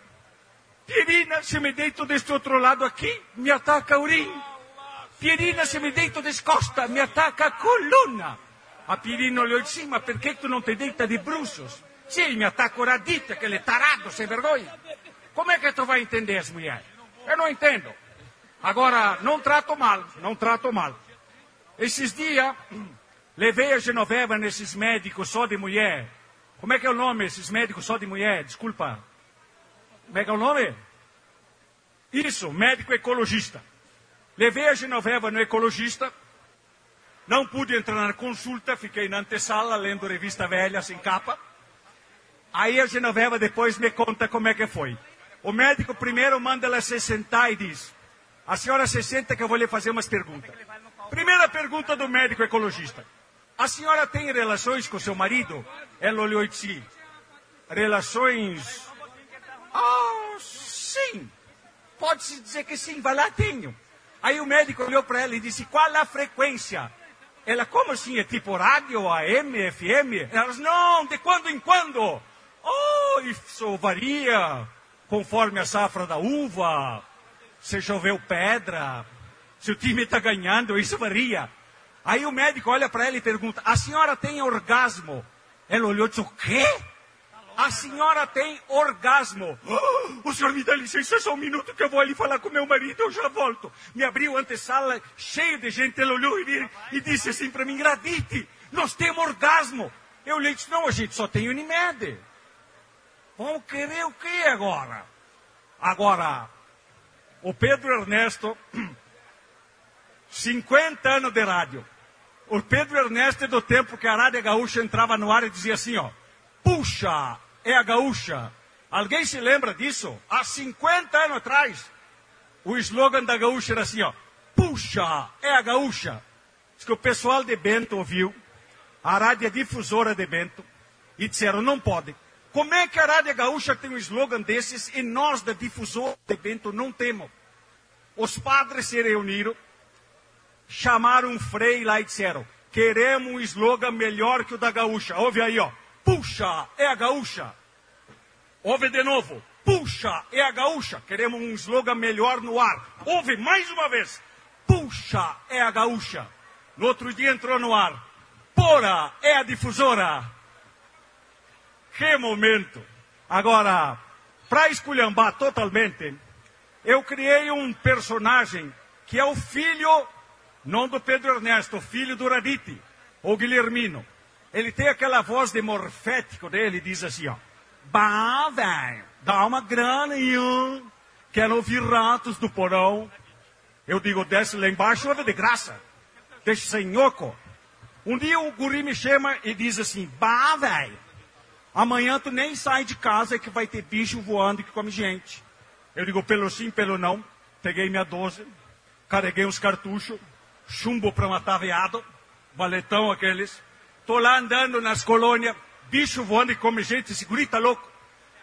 Pierina, se me deito deste outro lado aqui, me ataca o rim. Pierina, se me deito descosta, me ataca a coluna. A Pierina olhou e disse, ma perché tu non ti deita di bruços? Sì, mi attacco radita, aquele tarado, sem vergonha. Como é que tu vai entender as mulheres? Eu não entendo. Agora, não trato mal, não trato mal. Esses dias, levei a Genoveva nesses médicos só de mulher. Como é que é o nome, esses médicos só de mulher? Desculpa. Como é que é o nome? Isso, médico ecologista. Levei a Genoveva no ecologista. Não pude entrar na consulta, fiquei na antessala lendo revista velha sem capa. Aí a Genoveva depois me conta como é que foi. O médico primeiro manda ela se sentar e diz: A senhora se senta que eu vou lhe fazer umas perguntas. Primeira pergunta do médico ecologista: A senhora tem relações com seu marido? Ela olhou e disse: Relações. Ah, sim. Pode-se dizer que sim, vai lá, tenho. Aí o médico olhou para ela e disse: Qual a frequência? Ela, como assim? É tipo rádio, AM, FM? Elas, não, de quando em quando. Oh, isso varia conforme a safra da uva, se choveu pedra, se o time está ganhando, isso varia. Aí o médico olha para ela e pergunta: A senhora tem orgasmo? Ela olhou e disse: O quê? A senhora tem orgasmo. Oh, [GASPS] o senhor me dá licença só um minuto que eu vou ali falar com meu marido, eu já volto. Me abriu a antessala, cheio de gente, ela olhou e, e disse assim para mim, Gradite, nós temos orgasmo. Eu lhe disse, não, a gente só tem Unimed. Vão querer o quê agora? Agora, o Pedro Ernesto, [CLEARS THROAT] 50 anos de rádio. O Pedro Ernesto é do tempo que a Rádio Gaúcha entrava no ar e dizia assim, ó, puxa, é a gaúcha. Alguém se lembra disso? Há 50 anos atrás, o slogan da gaúcha era assim, ó, puxa, é a gaúcha. Diz que o pessoal de Bento ouviu, a rádio difusora de Bento, e disseram, não pode. Como é que a Rádio Gaúcha tem um slogan desses e nós da difusora de Bento não temos? Os padres se reuniram, chamaram um frei lá e disseram, queremos um slogan melhor que o da Gaúcha. Ouve aí, ó. Puxa, é a gaúcha. Ouve de novo. Puxa, é a gaúcha. Queremos um slogan melhor no ar. Ouve mais uma vez. Puxa, é a gaúcha. No outro dia entrou no ar. Pora, é a difusora. Que momento. Agora, para esculhambar totalmente, eu criei um personagem que é o filho, não do Pedro Ernesto, filho do Raditi, o Guilhermino. Ele tem aquela voz de morfético dele, diz assim, ó. Bah, velho, dá uma grana aí, ó. Quero ouvir ratos do porão. Eu digo, desce lá embaixo, olha de graça. Deixa sem oco. Um dia o guri me chama e diz assim, bah, velho, amanhã tu nem sai de casa que vai ter bicho voando que come gente. Eu digo, pelo sim, pelo não. Peguei minha 12, carreguei uns cartuchos, chumbo para matar veado, valetão aqueles. Tô lá andando nas colônias, bicho voando e come gente, esse guri tá louco.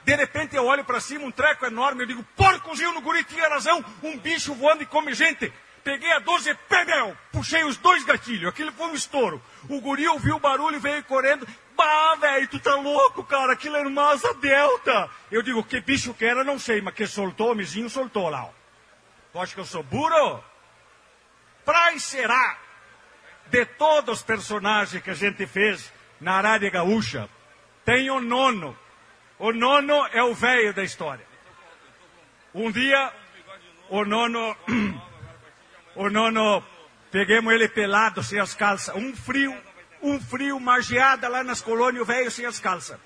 De repente eu olho para cima, um treco enorme, eu digo, porcozinho no guri tinha razão, um bicho voando e come gente. peguei a 12, pebel, puxei os dois gatilhos, aquilo foi um estouro. O guri ouviu o barulho, veio correndo, bah, velho, tu tá louco, cara, aquilo era uma asa delta. Eu digo, que bicho que era, não sei, mas que soltou, o soltou lá, ó. Tu acha que eu sou burro? Pra encerrar, de todos os personagens que a gente fez na Rádio Gaúcha, tem o nono. O nono é o velho da história. Um dia, o nono, [CLEARS THROAT] o nono, pegamos ele pelado, sem as calças, um frio, um frio, uma geada lá nas colônias, o velho sem as calças.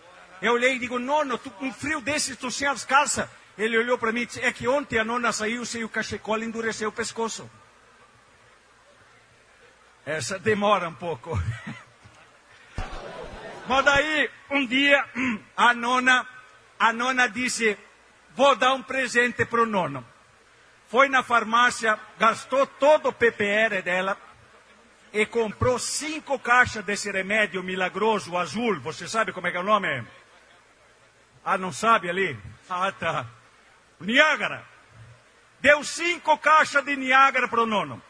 Eu olhei e digo, nono, tu, um frio desse, tu sem as calças? Ele olhou para mim e disse, é que ontem a nona saiu sem o cachecol e endureceu o pescoço. Essa demora um pouco. Mas daí, um dia, a nona, a nona disse, vou dar um presente para o nono. Foi na farmácia, gastou todo o PPR dela e comprou cinco caixas desse remédio milagroso azul. Você sabe como é que é o nome? Ah, não sabe ali? [LAUGHS] Ah, tá. Niágara. Deu cinco caixas de Niágara para o nono.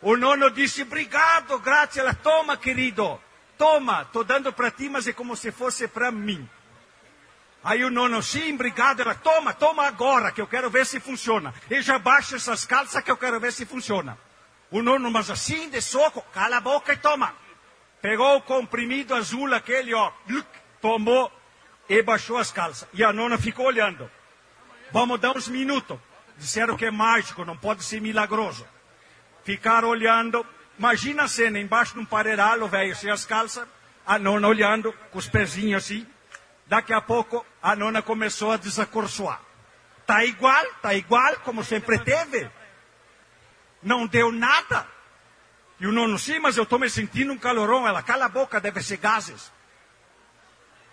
O nono disse, obrigado, grazie. Ela, toma, querido. Toma, estou dando para ti, mas é como se fosse para mim. Aí o nono, sim, obrigado. Ela, toma, toma agora, que eu quero ver se funciona. E já baixa essas calças que eu quero ver se funciona. O nono, mas assim, de soco, cala a boca e toma. Pegou o comprimido azul, aquele, ó, tomou e baixou as calças. E a nona ficou olhando. Vamos dar uns minutos. Disseram que é mágico, não pode ser milagroso. Ficaram olhando. Imagina a cena, embaixo de um pareiral, o velho sem as calças, a nona olhando, com os pezinhos assim. Daqui a pouco, a nona começou a desacorçoar. Tá igual, tá igual, como sempre teve. Não deu nada. E o nono, sim, mas eu estou me sentindo um calorão. Ela, cala a boca, deve ser gases.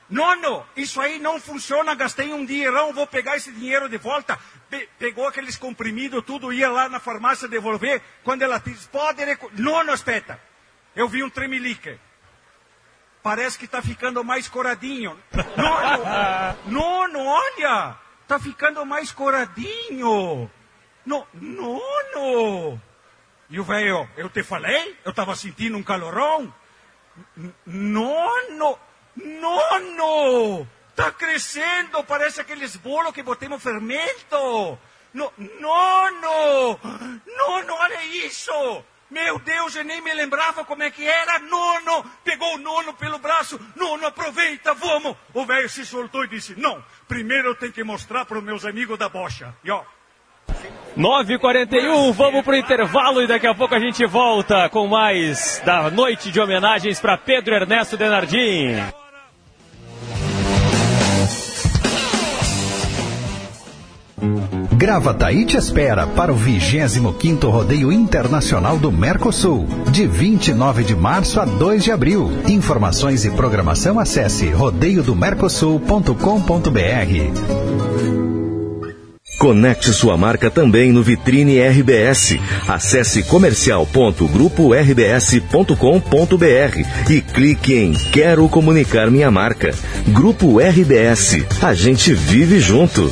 Nono, isso aí não funciona, gastei um dinheirão, vou pegar esse dinheiro de volta. Pe pegou aqueles comprimidos, tudo, ia lá na farmácia devolver. Quando ela disse, pode... Nono, espeta. Eu vi um tremelique. Parece que está ficando mais coradinho. Nono, nono, olha, está ficando mais coradinho. No, nono. E o velho, eu te falei? Eu estava sentindo um calorão. Nono. Nono! Está crescendo, parece aqueles bolos que botei no fermento. No, nono! Nono, olha isso! Meu Deus, eu nem me lembrava como é que era. Nono! Pegou o nono pelo braço. Nono, aproveita, vamos! O velho se soltou e disse, não, primeiro eu tenho que mostrar para os meus amigos da bocha. E ó, 9h41, vamos pro intervalo e daqui a pouco a gente volta com mais da noite de homenagens para Pedro Ernesto Denardim. Gravataí te espera para o 25º Rodeio Internacional do Mercosul, de 29 de março a 2 de abril. Informações e programação acesse rodeiodomercosul.com.br. Conecte sua marca também no Vitrine RBS. Acesse comercial.grupo-rbs.com.br e clique em Quero comunicar minha marca. Grupo RBS. A gente vive junto.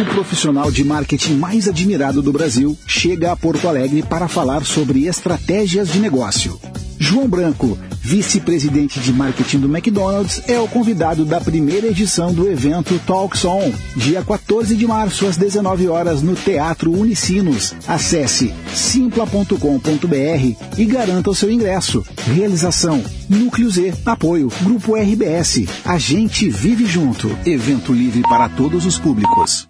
O profissional de marketing mais admirado do Brasil chega a Porto Alegre para falar sobre estratégias de negócio. João Branco, vice-presidente de marketing do McDonald's, é o convidado da primeira edição do evento Talks On, dia 14 de março às 19 horas no Teatro Unicinos. Acesse simpla.com.br e garanta o seu ingresso. Realização Núcleo Z, apoio Grupo RBS. A gente vive junto. Evento livre para todos os públicos.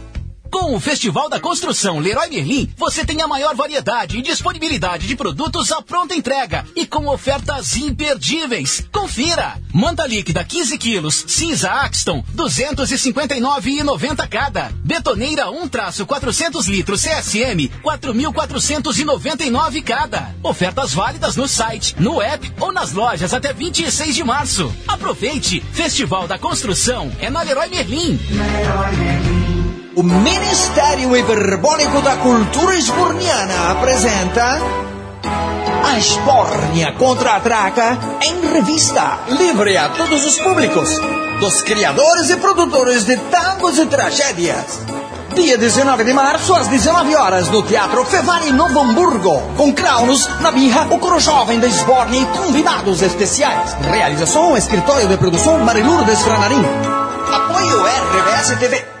Com o Festival da Construção Leroy Merlin, você tem a maior variedade e disponibilidade de produtos à pronta entrega e com ofertas imperdíveis. Confira! Manta líquida 15 quilos, cinza Axton, 259,90 cada. Betoneira 1 traço 400 litros CSM, 4.499 cada. Ofertas válidas no site, no app ou nas lojas até 26 de março. Aproveite! Festival da Construção é na Leroy Merlin. Leroy Merlin. O Ministério Hiperbólico da Cultura Esborniana apresenta a Esbórnia contra-ataca em revista, livre a todos os públicos, dos criadores e produtores de tangos e tragédias. Dia 19 de março, às 19 horas, no Teatro Fevari Novo Hamburgo, com Kraunos, Nabirra, o coro jovem da Esbórnia e convidados especiais. Realização, escritório de produção Marilurdes Franarim. Apoio RBS TV.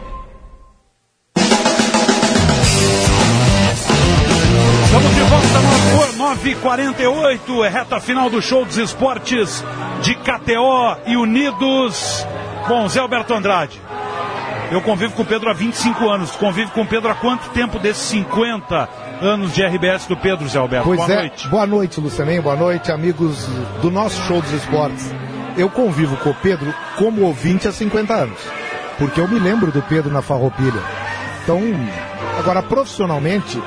948, é reta final do show dos esportes de KTO e Unidos. Bom, Zé Alberto Andrade, eu convivo com o Pedro há 25 anos. Convive com o Pedro há quanto tempo desses 50 anos de RBS do Pedro, Zé Alberto? Pois Boa é, noite. boa noite, Lucianinho, boa noite, amigos do nosso show dos esportes. Eu convivo com o Pedro como ouvinte há 50 anos, porque eu me lembro do Pedro na Farroupilha. Então, agora profissionalmente,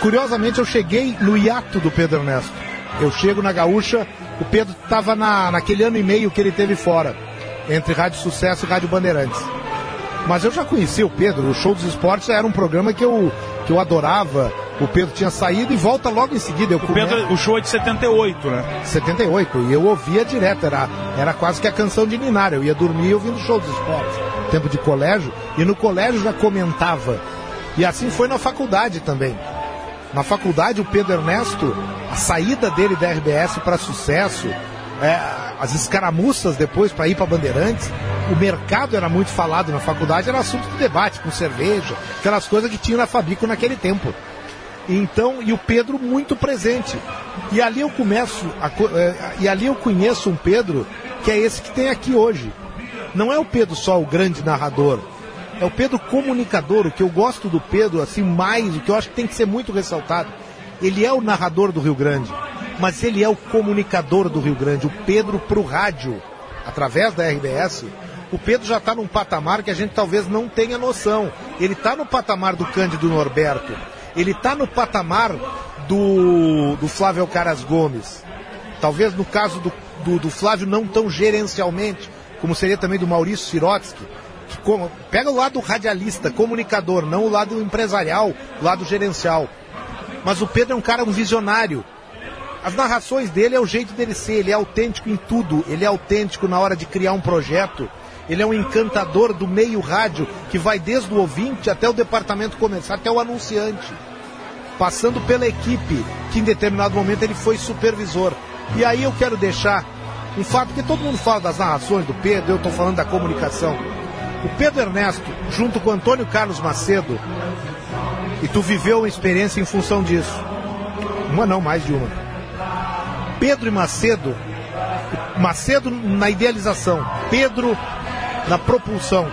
curiosamente eu cheguei no hiato do Pedro Ernesto. Eu chego na Gaúcha, o Pedro estava na, naquele ano e meio que ele teve fora, entre Rádio Sucesso e Rádio Bandeirantes. Mas eu já conhecia o Pedro, o Show dos Esportes era um programa que eu, que eu adorava. O Pedro tinha saído e volta logo em seguida. Eu O, Pedro, o show é de 78, né? 78, e eu ouvia direto, era, era quase que a canção de Ninar. Eu ia dormir ouvindo show dos esportes, tempo de colégio, e no colégio já comentava. E assim foi na faculdade também. Na faculdade, o Pedro Ernesto, a saída dele da RBS para sucesso, é, as escaramuças depois para ir para Bandeirantes, o mercado era muito falado na faculdade, era assunto de debate com cerveja, aquelas coisas que tinha na Fabico naquele tempo. Então, e o Pedro muito presente. E ali eu começo, a eh, e ali eu conheço um Pedro que é esse que tem aqui hoje. Não é o Pedro só o grande narrador, é o Pedro comunicador. O que eu gosto do Pedro, assim, mais, o que eu acho que tem que ser muito ressaltado. Ele é o narrador do Rio Grande, mas ele é o comunicador do Rio Grande. O Pedro pro rádio, através da RBS, o Pedro já está num patamar que a gente talvez não tenha noção. Ele está no patamar do Cândido Norberto. Ele está no patamar do, do Flávio Caras Gomes. Talvez no caso do, do, do Flávio não tão gerencialmente, como seria também do Maurício Sirotsky. Como- pega o lado radialista, comunicador, não o lado empresarial, o lado gerencial. Mas o Pedro é um cara, um visionário. As narrações dele é o jeito dele ser, ele é autêntico em tudo, ele é autêntico na hora de criar um projeto, ele é um encantador do meio rádio que vai desde o ouvinte até o departamento comercial, até o anunciante, passando pela equipe, que em determinado momento ele foi supervisor. E aí eu quero deixar um fato, porque todo mundo fala das narrações do Pedro, eu estou falando da comunicação. O Pedro Ernesto, junto com Antônio Carlos Macedo, e tu viveu uma experiência em função disso. Uma não, mais de uma. Pedro e Macedo, Macedo na idealização, Pedro na propulsão,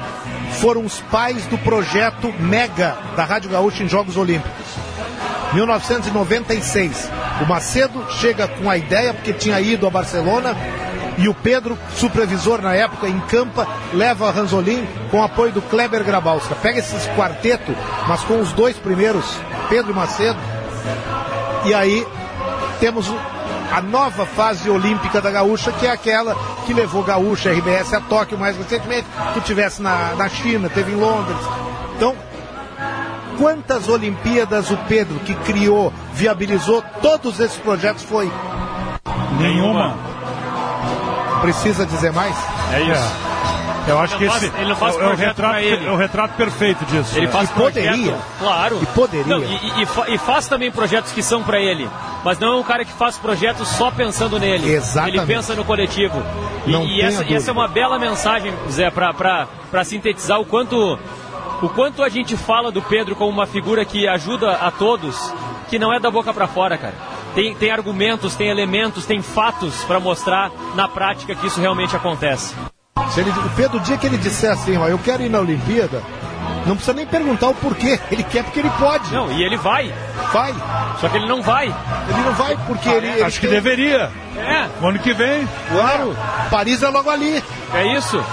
foram os pais do projeto Mega da Rádio Gaúcha em Jogos Olímpicos. 1996. O Macedo chega com a ideia, porque tinha ido a Barcelona, e o Pedro, supervisor na época, encampa, leva a Ranzolin com apoio do Kleber Grabowska. Pega esses quarteto, mas com os dois primeiros, Pedro e Macedo, e aí temos a nova fase olímpica da Gaúcha, que é aquela que levou Gaúcha RBS a Tóquio mais recentemente, que tivesse na, na China, teve em Londres. Então, quantas Olimpíadas o Pedro, que criou, viabilizou todos esses projetos, foi? Nenhuma. Precisa dizer mais? É isso. Eu acho que Ele não esse faz- ele não faz é, o- é retrato, ele. é o retrato perfeito disso. Ele né? faz projeto, claro. E poderia. Não, e, e fa- e faz também projetos que são para ele. Mas não é um cara que faz projetos só pensando nele. Exatamente. Ele pensa no coletivo. E, Não e tenha essa, e essa é uma bela mensagem, Zé, para sintetizar o quanto, o quanto a gente fala do Pedro como uma figura que ajuda a todos, que não é da boca para fora, cara. Tem, tem argumentos, tem elementos, tem fatos para mostrar na prática que isso realmente acontece. Se ele, o Pedro, o dia que ele disser assim, ó, eu quero ir na Olimpíada, não precisa nem perguntar o porquê. [LAUGHS] Ele quer porque ele pode. Não, e ele vai. Vai. Só que ele não vai. Ele não vai porque ele. ele Acho que tem- deveria. É. O ano que vem. Claro. Paris é logo ali. É isso.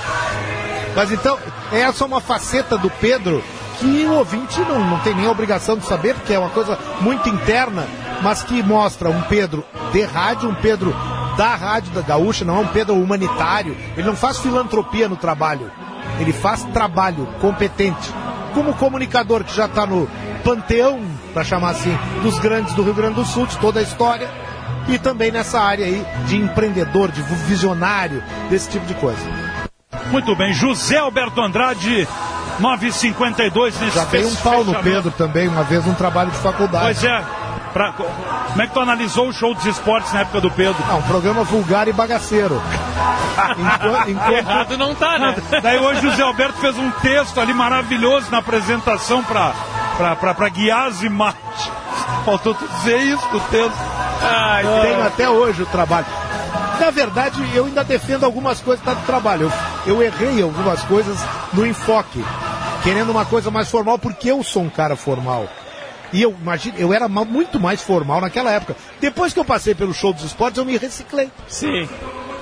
Mas então, essa é uma faceta do Pedro que o ouvinte não, não tem nem a obrigação de saber, porque é uma coisa muito interna, mas que mostra um Pedro de rádio, um Pedro da rádio da Gaúcha, não é um Pedro humanitário. Ele não faz filantropia no trabalho. Ele faz trabalho competente. Como comunicador que já está no panteão, para chamar assim, dos grandes do Rio Grande do Sul, de toda a história, e também nessa área aí de empreendedor, de visionário, desse tipo de coisa. Muito bem, José Alberto Andrade, 952 nesse Já dei um pau no. Pedro também, uma vez num trabalho de faculdade. Pois é. Pra- como é que tu analisou o show dos esportes na época do Pedro? Ah, um programa vulgar e bagaceiro. Enquanto- [LAUGHS] enquanto- Errado não tá, né? Daí hoje o José Alberto fez um texto ali maravilhoso na apresentação para para guiar as imagens. Faltou tu dizer isso no texto. Ai, tenho até hoje o trabalho. Na verdade, eu ainda defendo algumas coisas do trabalho. Eu, eu errei algumas coisas no enfoque, querendo uma coisa mais formal, porque eu sou um cara formal. E eu imagino, eu era muito mais formal naquela época. Depois que eu passei pelo show dos esportes, eu me reciclei. Sim.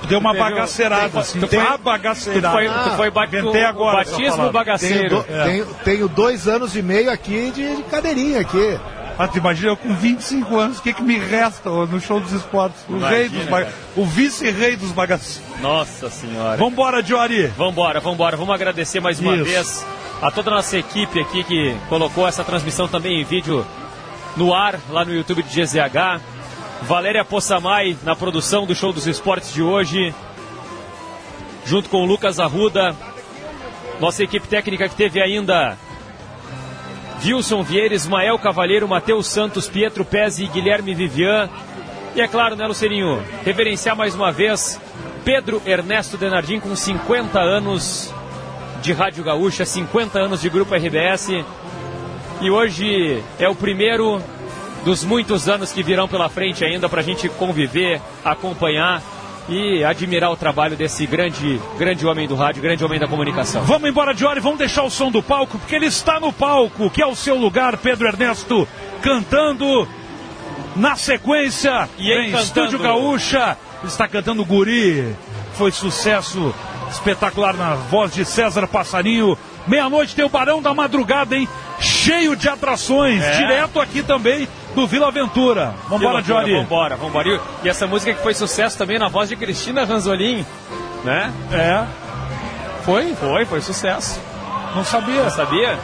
Deu uma Tu pegou- bagaceirada, tu assim. foi- Tem tu a bagaceirada. foi- tu foi bat- Inventei o agora. essa batismo bagaceiro. Tenho, do- É. tenho- tenho dois anos e meio aqui de, de cadeirinha aqui. Ah, tu imagina, eu com 25 anos, o que, que me resta ó, no show dos esportes? O, Imagina, rei dos baga... o vice-rei dos bagaceiros. Nossa senhora. Vambora, Diori. Vambora, vambora. Vamos agradecer mais uma Isso. vez a toda a nossa equipe aqui que colocou essa transmissão também em vídeo no ar, lá no YouTube de GZH. Valéria Possamay na produção do Show dos Esportes de hoje, junto com o Lucas Arruda. Nossa equipe técnica que teve ainda Wilson Vieira, Ismael Cavalheiro, Matheus Santos, Pietro Pezzi e Guilherme Vivian. E é claro, né, Lucerinho, reverenciar mais uma vez Pedro Ernesto Denardim com 50 anos de Rádio Gaúcha, 50 anos de Grupo RBS. E hoje é o primeiro dos muitos anos que virão pela frente ainda para a gente conviver, acompanhar e admirar o trabalho desse grande, grande homem do rádio, grande homem da comunicação. Vamos embora de hora e vamos deixar o som do palco, porque ele está no palco, que é o seu lugar, Pedro Ernesto, cantando. Na sequência, E em encantando. Estúdio Gaúcha, ele está cantando Guri. Foi sucesso espetacular na voz de César Passarinho. Meia-noite tem o Barão da Madrugada, hein? Cheio de atrações, É. direto aqui também do Vila Aventura. Vambora, loucura, Johnny. Vambora, vambora. E- essa música que foi sucesso também na voz de Cristina Ranzolin, né? É. Foi? Foi, foi sucesso. Não sabia. Não sabia?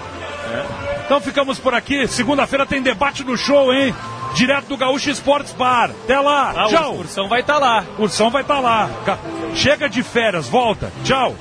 Então ficamos por aqui. Segunda-feira tem debate no show, hein? Direto do Gaúcho Esportes Bar. Até lá. Ah, o Tchau. Ursão vai estar lá. Ursão vai estar lá. Ca- Chega de férias, volta. Tchau.